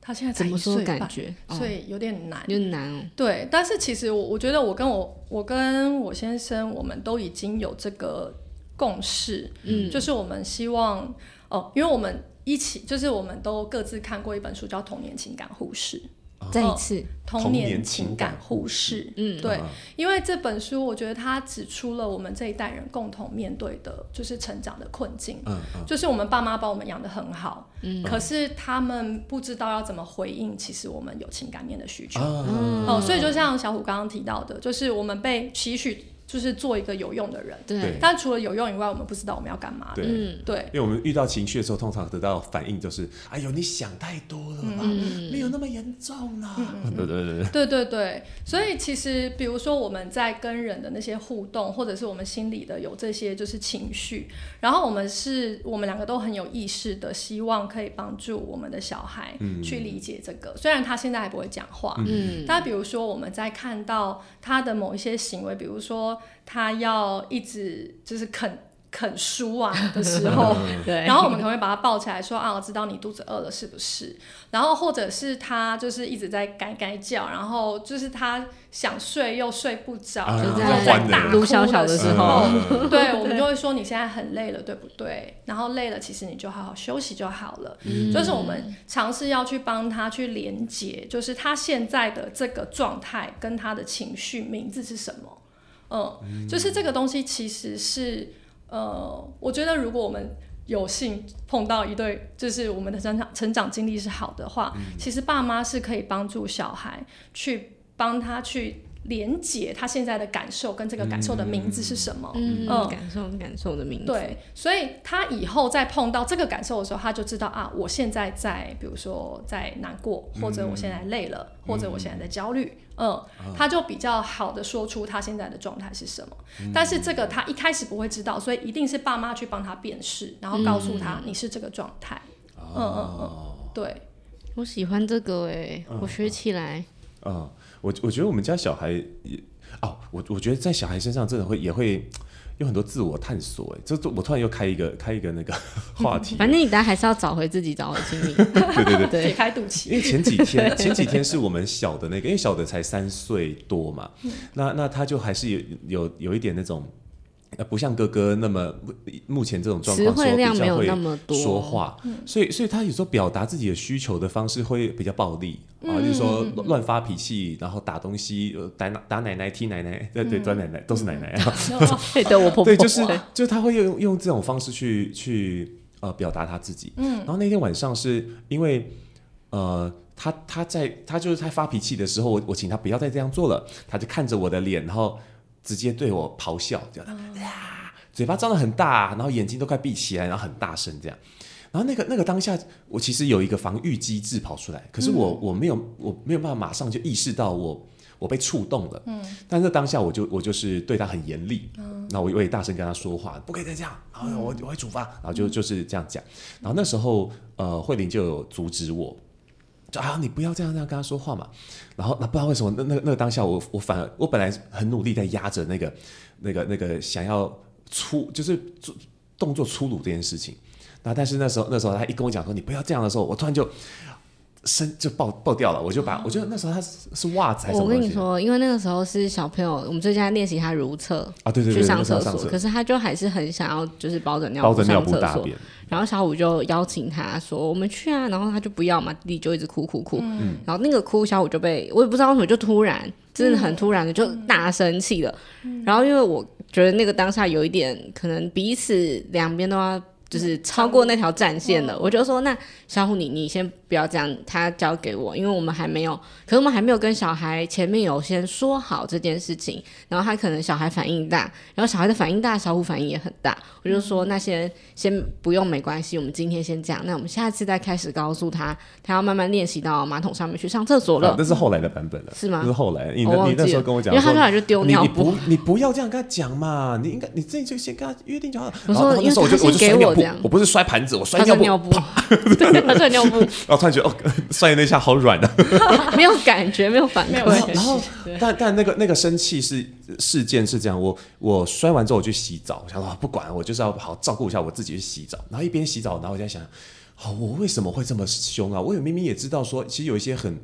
他现在怎么说感觉？所以有点难，有点难哦。对，但是其实我我觉得我跟我我跟我先生，我们都已经有这个共识，嗯，就是我们希望哦，因为我们一起，就是我们都各自看过一本书，叫《童年情感互视》。再一次，童年情感忽视，嗯，对，因为这本书，我觉得它指出了我们这一代人共同面对的，就是成长的困境，嗯，就是我们爸妈把我们养得很好，嗯，可是他们不知道要怎么回应，其实我们有情感面的需求，嗯，哦，所以就像小虎刚刚提到的，就是我们被期许。就是做一个有用的人，对。但除了有用以外，我们不知道我们要干嘛。对，嗯，对。因为我们遇到情绪的时候，通常得到反应就是：“哎呦，你想太多了吧，嗯、没有那么严重啊。嗯”对 对对对。对对对。所以其实，比如说我们在跟人的那些互动，或者是我们心里的有这些就是情绪，然后我们是我们两个都很有意识的，希望可以帮助我们的小孩去理解这个。嗯、虽然他现在还不会讲话，嗯，但比如说我们在看到他的某一些行为，比如说。他要一直就是啃啃书啊的时候，对，然后我们可能会把他抱起来说啊，我知道你肚子饿了是不是？然后或者是他就是一直在该该叫，然后就是他想睡又睡不着，啊、就在大哭小小的时候，对，我们就会说你现在很累了，对不对？然后累了，其实你就好好休息就好了。嗯，就是我们尝试要去帮他去连接，就是他现在的这个状态跟他的情绪名字是什么？嗯，就是这个东西其实是，呃，我觉得如果我们有幸碰到一对，就是我们的成长成长经历是好的话，嗯，其实爸妈是可以帮助小孩去帮他去。连接他现在的感受跟这个感受的名字是什么？嗯，嗯，感受感受的名字。对，所以他以后再碰到这个感受的时候，他就知道啊，我现在在，比如说在难过，或者我现在累了，嗯、或者我现在在焦虑。嗯，嗯，他就比较好的说出他现在的状态是什么。嗯、但是这个他一开始不会知道，所以一定是爸妈去帮他辨识，然后告诉他你是这个状态。嗯嗯嗯，对，我喜欢这个哎，我学起来。嗯。嗯我我觉得我们家小孩也哦，我我觉得在小孩身上真的会也会有很多自我探索。哎，这我突然又开一个开一个那个 话题。反正你大家还是要找回自己，找回清明。对对对对，解开肚脐。因为前几天 前几天是我们小的那个，因为小的才三岁多嘛，那那他就还是有有有一点那种。不像哥哥那么目前这种状况，词汇量没有那么多说话，所以所以他有时候表达自己的需求的方式会比较暴力啊，就是说乱发脾气，然后打东西，打打奶奶、踢奶奶，对对，打奶奶都是奶奶啊，对我婆婆，对，就是就是他会用用这种方式去去呃表达他自己，嗯，然后那天晚上是因为呃他他在他就是他发脾气的时候，我我请他不要再这样做了，他就看着我的脸，然后。直接对我咆哮，这样的，嘴巴张得很大，然后眼睛都快闭起来，然后很大声这样。然后那个那个当下，我其实有一个防御机制跑出来，可是我我没有我没有办法马上就意识到我我被触动了。嗯，但是当下我就我就是对他很严厉，那我我也大声跟他说话，不可以再这样，然后我我会处罚，然后就就是这样讲。然后那时候呃慧玲就有阻止我。啊！你不要这样这样跟他说话嘛。然后那不知道为什么，那那那个当下我我反而我本来很努力在压着那个那个那个想要粗就是做动作粗鲁这件事情。那但是那时候那时候他一跟我讲说你不要这样的时候，我突然就身就爆爆掉了。我就把我觉得那时候他是是袜子还是什么？我跟你说，因为那个时候是小朋友，我们最近在练习他如厕啊，对对对，去上厕所。可是他就还是很想要就是包着尿包着尿布大便。然后小五就邀请他说：“我们去啊！”然后他就不要嘛，弟弟就一直哭哭哭。嗯、然后那个哭，小五就被我也不知道为什么就突然，真的很突然的就大生气了。嗯、然后因为我觉得那个当下有一点可能彼此两边都要就是超过那条战线了，嗯、我就说：“那小虎你你先。”不要这样，他交给我，因为我们还没有，可是我们还没有跟小孩前面有先说好这件事情，然后他可能小孩反应大，然后小孩的反应大，小虎反应也很大，我就说那些先不用没关系，我们今天先这样，那我们下次再开始告诉他，他要慢慢练习到马桶上面去上厕所了。那是后来的版本了，是吗？是后来，你你那时候跟我讲，因为他后来就丢尿布，你不你不要这样跟他讲嘛，你应该你自己就先跟他约定就好了。我说，因为他先给我这样，我不是摔盘子，我摔尿布，尿布，对，他摔尿布，然后突然觉得哦。摔那下好软啊，没有感觉，没有反馈。然后，但但那个那个生气是事件是这样，我我摔完之后我去洗澡，我想说不管，我就是要好照顾一下我自己去洗澡。然后一边洗澡，然后我在想，好，我为什么会这么凶啊？我也明明也知道说，其实有一些很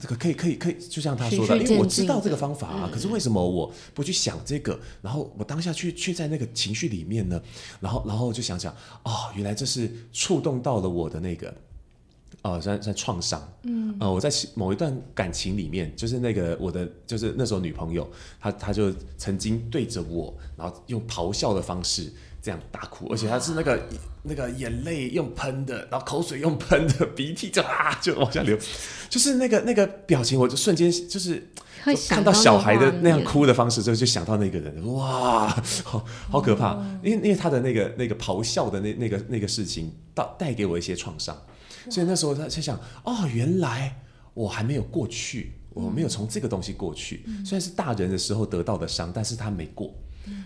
这个可以可以可以，就像他说的，因为我知道这个方法啊，可是为什么我不去想这个？然后我当下去却在那个情绪里面呢？然后然后就想想，哦，原来这是触动到了我的那个。哦，在在创伤，嗯，呃，我在某一段感情里面，就是那个我的，就是那时候女朋友，她她就曾经对着我，然后用咆哮的方式这样大哭，而且他是那个那个眼泪用喷的，然后口水用喷的，鼻涕就啊就往下流，就是那个那个表情，我就瞬间就是看到小孩的那样哭的方式，就就想到那个人，哇，好好可怕，因为因为他的那个那个咆哮的那那个那个事情，带带给我一些创伤。所以那时候他在想，哦，原来我还没有过去，我没有从这个东西过去。嗯、虽然是大人的时候得到的伤，但是他没过。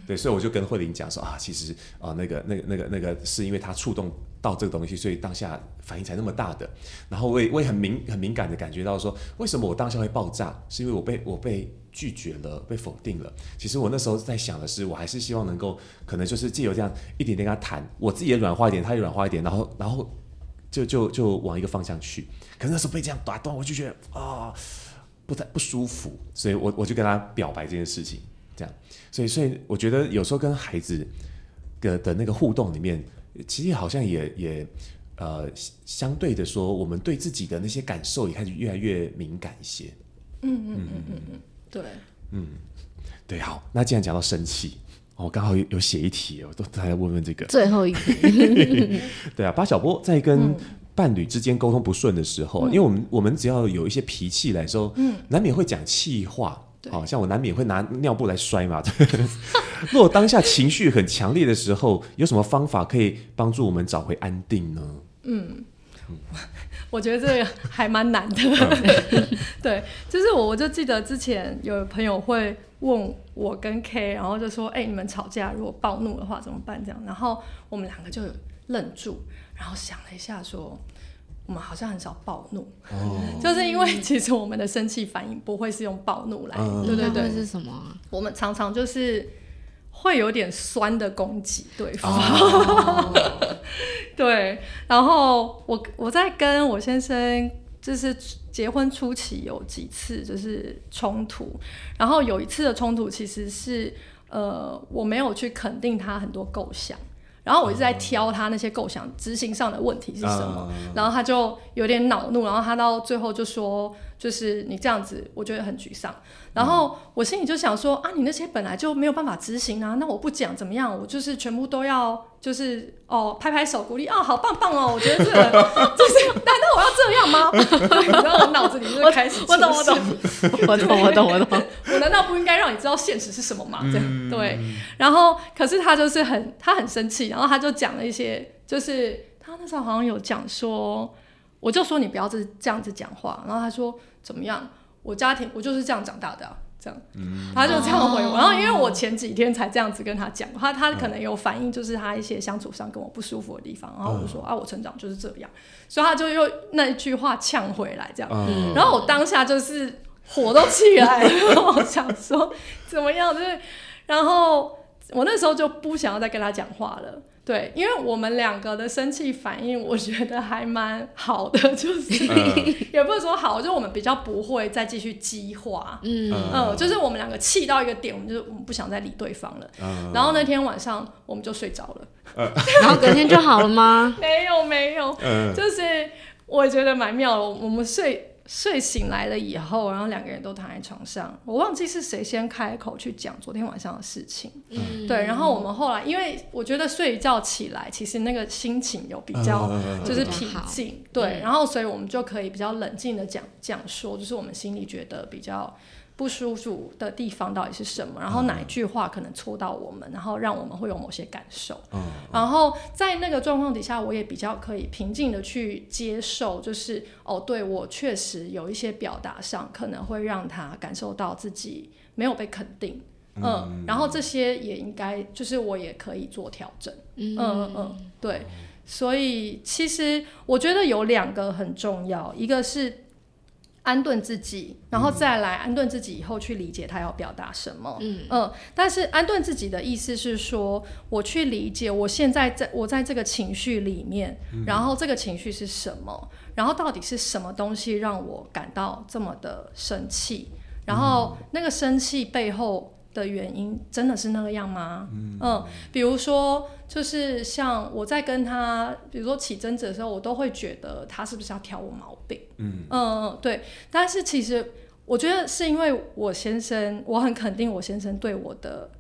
对，所以我就跟慧玲讲说啊，其实啊，那个、那个、那个、那个，是因为他触动到这个东西，所以当下反应才那么大的。然后我也我也很敏很敏感的感觉到说，为什么我当下会爆炸？是因为我被我被拒绝了，被否定了。其实我那时候在想的是，我还是希望能够，可能就是借由这样一点点跟他谈，我自己也软化一点，他也软化一点，然后然后。就就就往一个方向去，可是那时候被这样打断，我就觉得啊、不太不舒服，所以我我就跟他表白这件事情，这样，所以所以我觉得有时候跟孩子的的那个互动里面，其实好像也也呃相对的说，我们对自己的那些感受也开始越来越敏感一些。嗯嗯嗯嗯嗯，对，嗯对，好，那既然讲到生气。我刚、哦、好有有写一题，我都还要问问这个最后一题。对啊，巴小波在跟伴侣之间沟通不顺的时候，嗯、因为我们我们只要有一些脾气来说，嗯，难免会讲气话，好、哦、像我难免会拿尿布来摔嘛。如果当下情绪很强烈的时候，有什么方法可以帮助我们找回安定呢？嗯，我觉得这个还蛮难的。对，就是我我就记得之前有朋友会。问我跟 K，然后就说：“哎、欸，你们吵架如果暴怒的话怎么办？”这样，然后我们两个就愣住，然后想了一下，说：“我们好像很少暴怒，哦、就是因为其实我们的生气反应不会是用暴怒来，嗯、对对对，是什么？我们常常就是会有点酸的攻击对方。Oh. 对，然后我我在跟我先生就是结婚初期有几次就是冲突，然后有一次的冲突其实是呃我没有去肯定他很多构想。然后我一直在挑他那些构想执行上的问题是什么，然后他就有点恼怒，然后他到最后就说，就是你这样子，我觉得很沮丧。然后我心里就想说啊，你那些本来就没有办法执行啊，那我不讲怎么样？我就是全部都要，就是哦，拍拍手鼓励啊，好棒棒哦！我觉得这个 就是，难道我要这样吗？然后我脑子里就开始，我懂我懂我懂我懂我懂，我难道不应该让你知道现实是什么吗？这样对。然后可是他就是很他很生气，然后他就讲了一些，就是他那时候好像有讲说，我就说你不要这这样子讲话，然后他说怎么样？我家庭我就是这样长大的，啊，这样，嗯、他就这样回我。然后因为我前几天才这样子跟他讲，他他可能有反应，就是他一些相处上跟我不舒服的地方。然后我就说啊，我成长就是这样，所以他就又那一句话呛回来，这样。嗯、然后我当下就是火都起来了，我想说怎么样，就是，然后我那时候就不想要再跟他讲话了。对，因为我们两个的生气反应，我觉得还蛮好的，就是 也不是说好，就是我们比较不会再继续激化，嗯。嗯，就是我们两个气到一个点，我们就我们不想再理对方了。嗯、然后那天晚上我们就睡着了，嗯、然后隔天就好了吗？没有没有，嗯、就是我觉得蛮妙的，我们睡。睡醒来了以后，然后两个人都躺在床上，我忘记是谁先开口去讲昨天晚上的事情。嗯，对，然后我们后来，因为我觉得睡一觉起来，其实那个心情有比较就是平静，对，然后所以我们就可以比较冷静的讲讲说，就是我们心里觉得比较。不舒服的地方到底是什么？然后哪一句话可能戳到我们，然后让我们会有某些感受。嗯，然后在那个状况底下，我也比较可以平静的去接受，就是哦，对，我确实有一些表达上可能会让他感受到自己没有被肯定。嗯，嗯，然后这些也应该就是我也可以做调整。嗯嗯嗯，对。所以其实我觉得有两个很重要，一个是。安顿自己，然后再来安顿自己以后去理解他要表达什么。嗯嗯，但是安顿自己的意思是说，我去理解我现在在我在这个情绪里面，嗯、然后这个情绪是什么，然后到底是什么东西让我感到这么的生气，然后那个生气背后。的原因真的是那个样吗？嗯，嗯，比如说，就是像我在跟他，比如说起争执的时候，我都会觉得他是不是要挑我毛病？嗯嗯，对。但是其实我觉得是因为我先生，我很肯定我先生对我的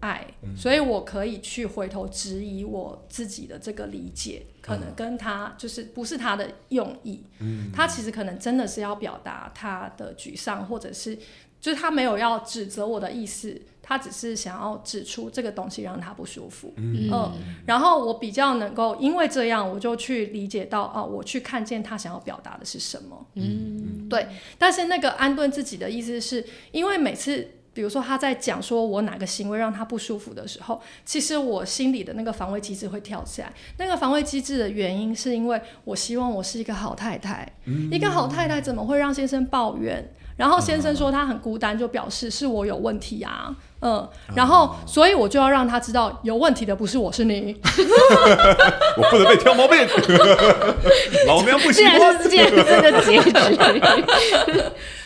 爱，嗯、所以我可以去回头质疑我自己的这个理解，可能跟他就是不是他的用意。嗯，他其实可能真的是要表达他的沮丧，或者是。就是他没有要指责我的意思，他只是想要指出这个东西让他不舒服。嗯，嗯，然后我比较能够因为这样，我就去理解到哦，我去看见他想要表达的是什么。嗯，对。但是那个安顿自己的意思是，因为每次比如说他在讲说我哪个行为让他不舒服的时候，其实我心里的那个防卫机制会跳起来。那个防卫机制的原因是因为我希望我是一个好太太。嗯，一个好太太怎么会让先生抱怨？然后先生说他很孤单，就表示是我有问题啊，嗯，然后所以我就要让他知道有问题的不是我，是你，我不能被挑毛病，老娘不喜欢这样这个结局，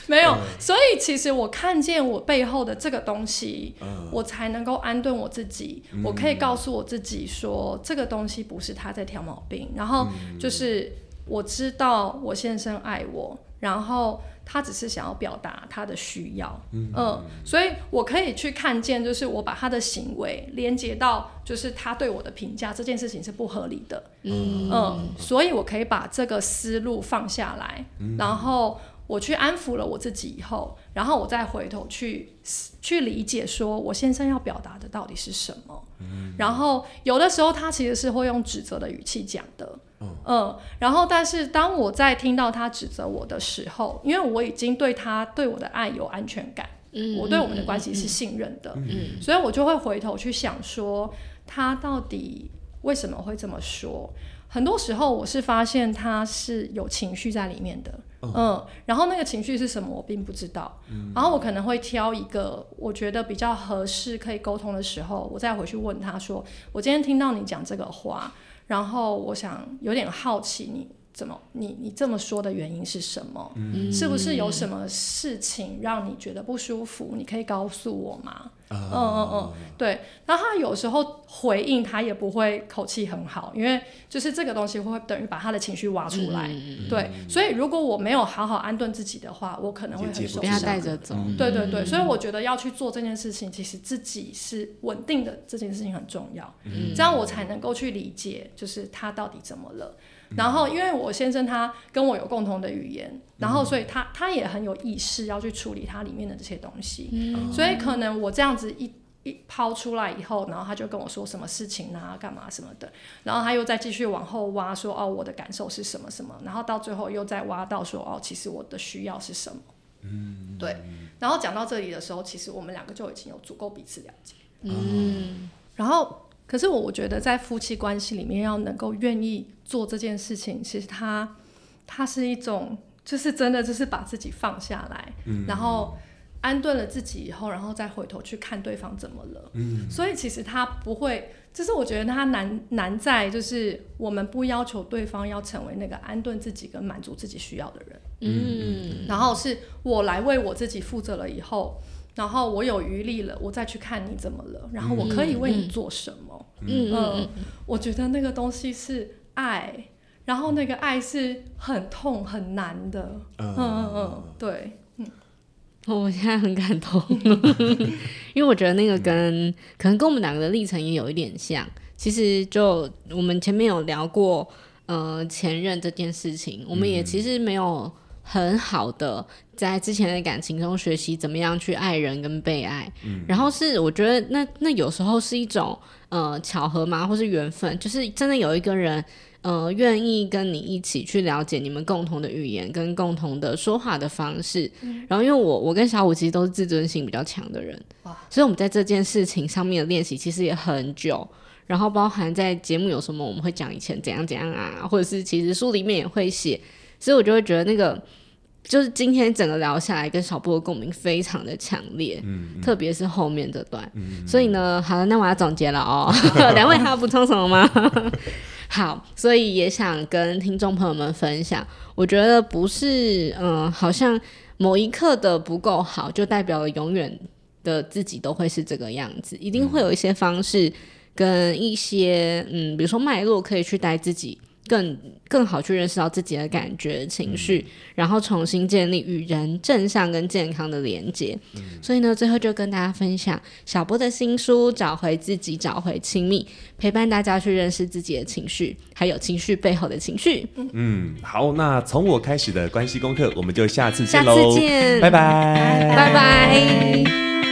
没有，所以其实我看见我背后的这个东西，我才能够安顿我自己，我可以告诉我自己说这个东西不是他在挑毛病，然后就是我知道我先生爱我，然后。他只是想要表达他的需要，嗯，嗯，所以我可以去看见，就是我把他的行为连接到，就是他对我的评价这件事情是不合理的，嗯，嗯，所以我可以把这个思路放下来，嗯，然后我去安抚了我自己以后，然后我再回头去去理解，说我先生要表达的到底是什么，嗯，然后有的时候他其实是会用指责的语气讲的。嗯，然后，但是当我在听到他指责我的时候，因为我已经对他对我的爱有安全感，嗯，我对我们的关系是信任的，所以我就会回头去想说，他到底为什么会这么说？很多时候我是发现他是有情绪在里面的，嗯，嗯，然后那个情绪是什么，我并不知道。嗯，然后我可能会挑一个我觉得比较合适可以沟通的时候，我再回去问他说：“我今天听到你讲这个话，然后我想有点好奇你。”怎么？你你这么说的原因是什么？嗯，是不是有什么事情让你觉得不舒服？你可以告诉我吗？嗯嗯嗯，对。然后他有时候回应他也不会口气很好，因为就是这个东西会等于把他的情绪挖出来。嗯、对，所以如果我没有好好安顿自己的话，我可能会很受伤。被他带着走。对对对，所以我觉得要去做这件事情，其实自己是稳定的，这件事情很重要。嗯，这样我才能够去理解，就是他到底怎么了。然后，因为我先生他跟我有共同的语言，然后所以他他也很有意识要去处理他里面的这些东西，嗯、所以可能我这样子一一抛出来以后，然后他就跟我说什么事情啊，干嘛什么的，然后他又再继续往后挖说哦，我的感受是什么什么，然后到最后又再挖到说哦，其实我的需要是什么，嗯，对，然后讲到这里的时候，其实我们两个就已经有足够彼此了解，嗯，然后。可是我我觉得在夫妻关系里面要能够愿意做这件事情，其实它它是一种，就是真的就是把自己放下来，嗯，然后安顿了自己以后，然后再回头去看对方怎么了，嗯，所以其实他不会，就是我觉得他难难在就是我们不要求对方要成为那个安顿自己跟满足自己需要的人，嗯，然后是我来为我自己负责了以后。然后我有余力了，我再去看你怎么了，然后我可以为你做什么？嗯嗯，我觉得那个东西是爱，然后那个爱是很痛很难的。嗯嗯嗯，对，嗯，我现在很感动，因为我觉得那个跟可能跟我们两个的历程也有一点像。其实就我们前面有聊过，呃，前任这件事情，我们也其实没有。很好的，在之前的感情中学习怎么样去爱人跟被爱，嗯、然后是我觉得那那有时候是一种呃巧合嘛，或是缘分，就是真的有一个人呃愿意跟你一起去了解你们共同的语言跟共同的说话的方式。嗯、然后因为我我跟小五其实都是自尊心比较强的人，所以我们在这件事情上面的练习其实也很久，然后包含在节目有什么我们会讲以前怎样怎样啊，或者是其实书里面也会写。所以我就会觉得那个，就是今天整个聊下来，跟小布的共鸣非常的强烈，嗯嗯、特别是后面这段。嗯、所以呢，好了，那我要总结了哦。两位还要补充什么吗？好，所以也想跟听众朋友们分享，我觉得不是，嗯、呃，好像某一刻的不够好，就代表了永远的自己都会是这个样子，一定会有一些方式跟一些，嗯，比如说脉络可以去带自己。更更好去认识到自己的感觉、情绪，嗯、然后重新建立与人正向跟健康的连接。嗯、所以呢，最后就跟大家分享小波的新书《找回自己，找回亲密》，陪伴大家去认识自己的情绪，还有情绪背后的情绪。嗯，好，那从我开始的关系功课，我们就下次见喽，下次见，拜拜，拜拜。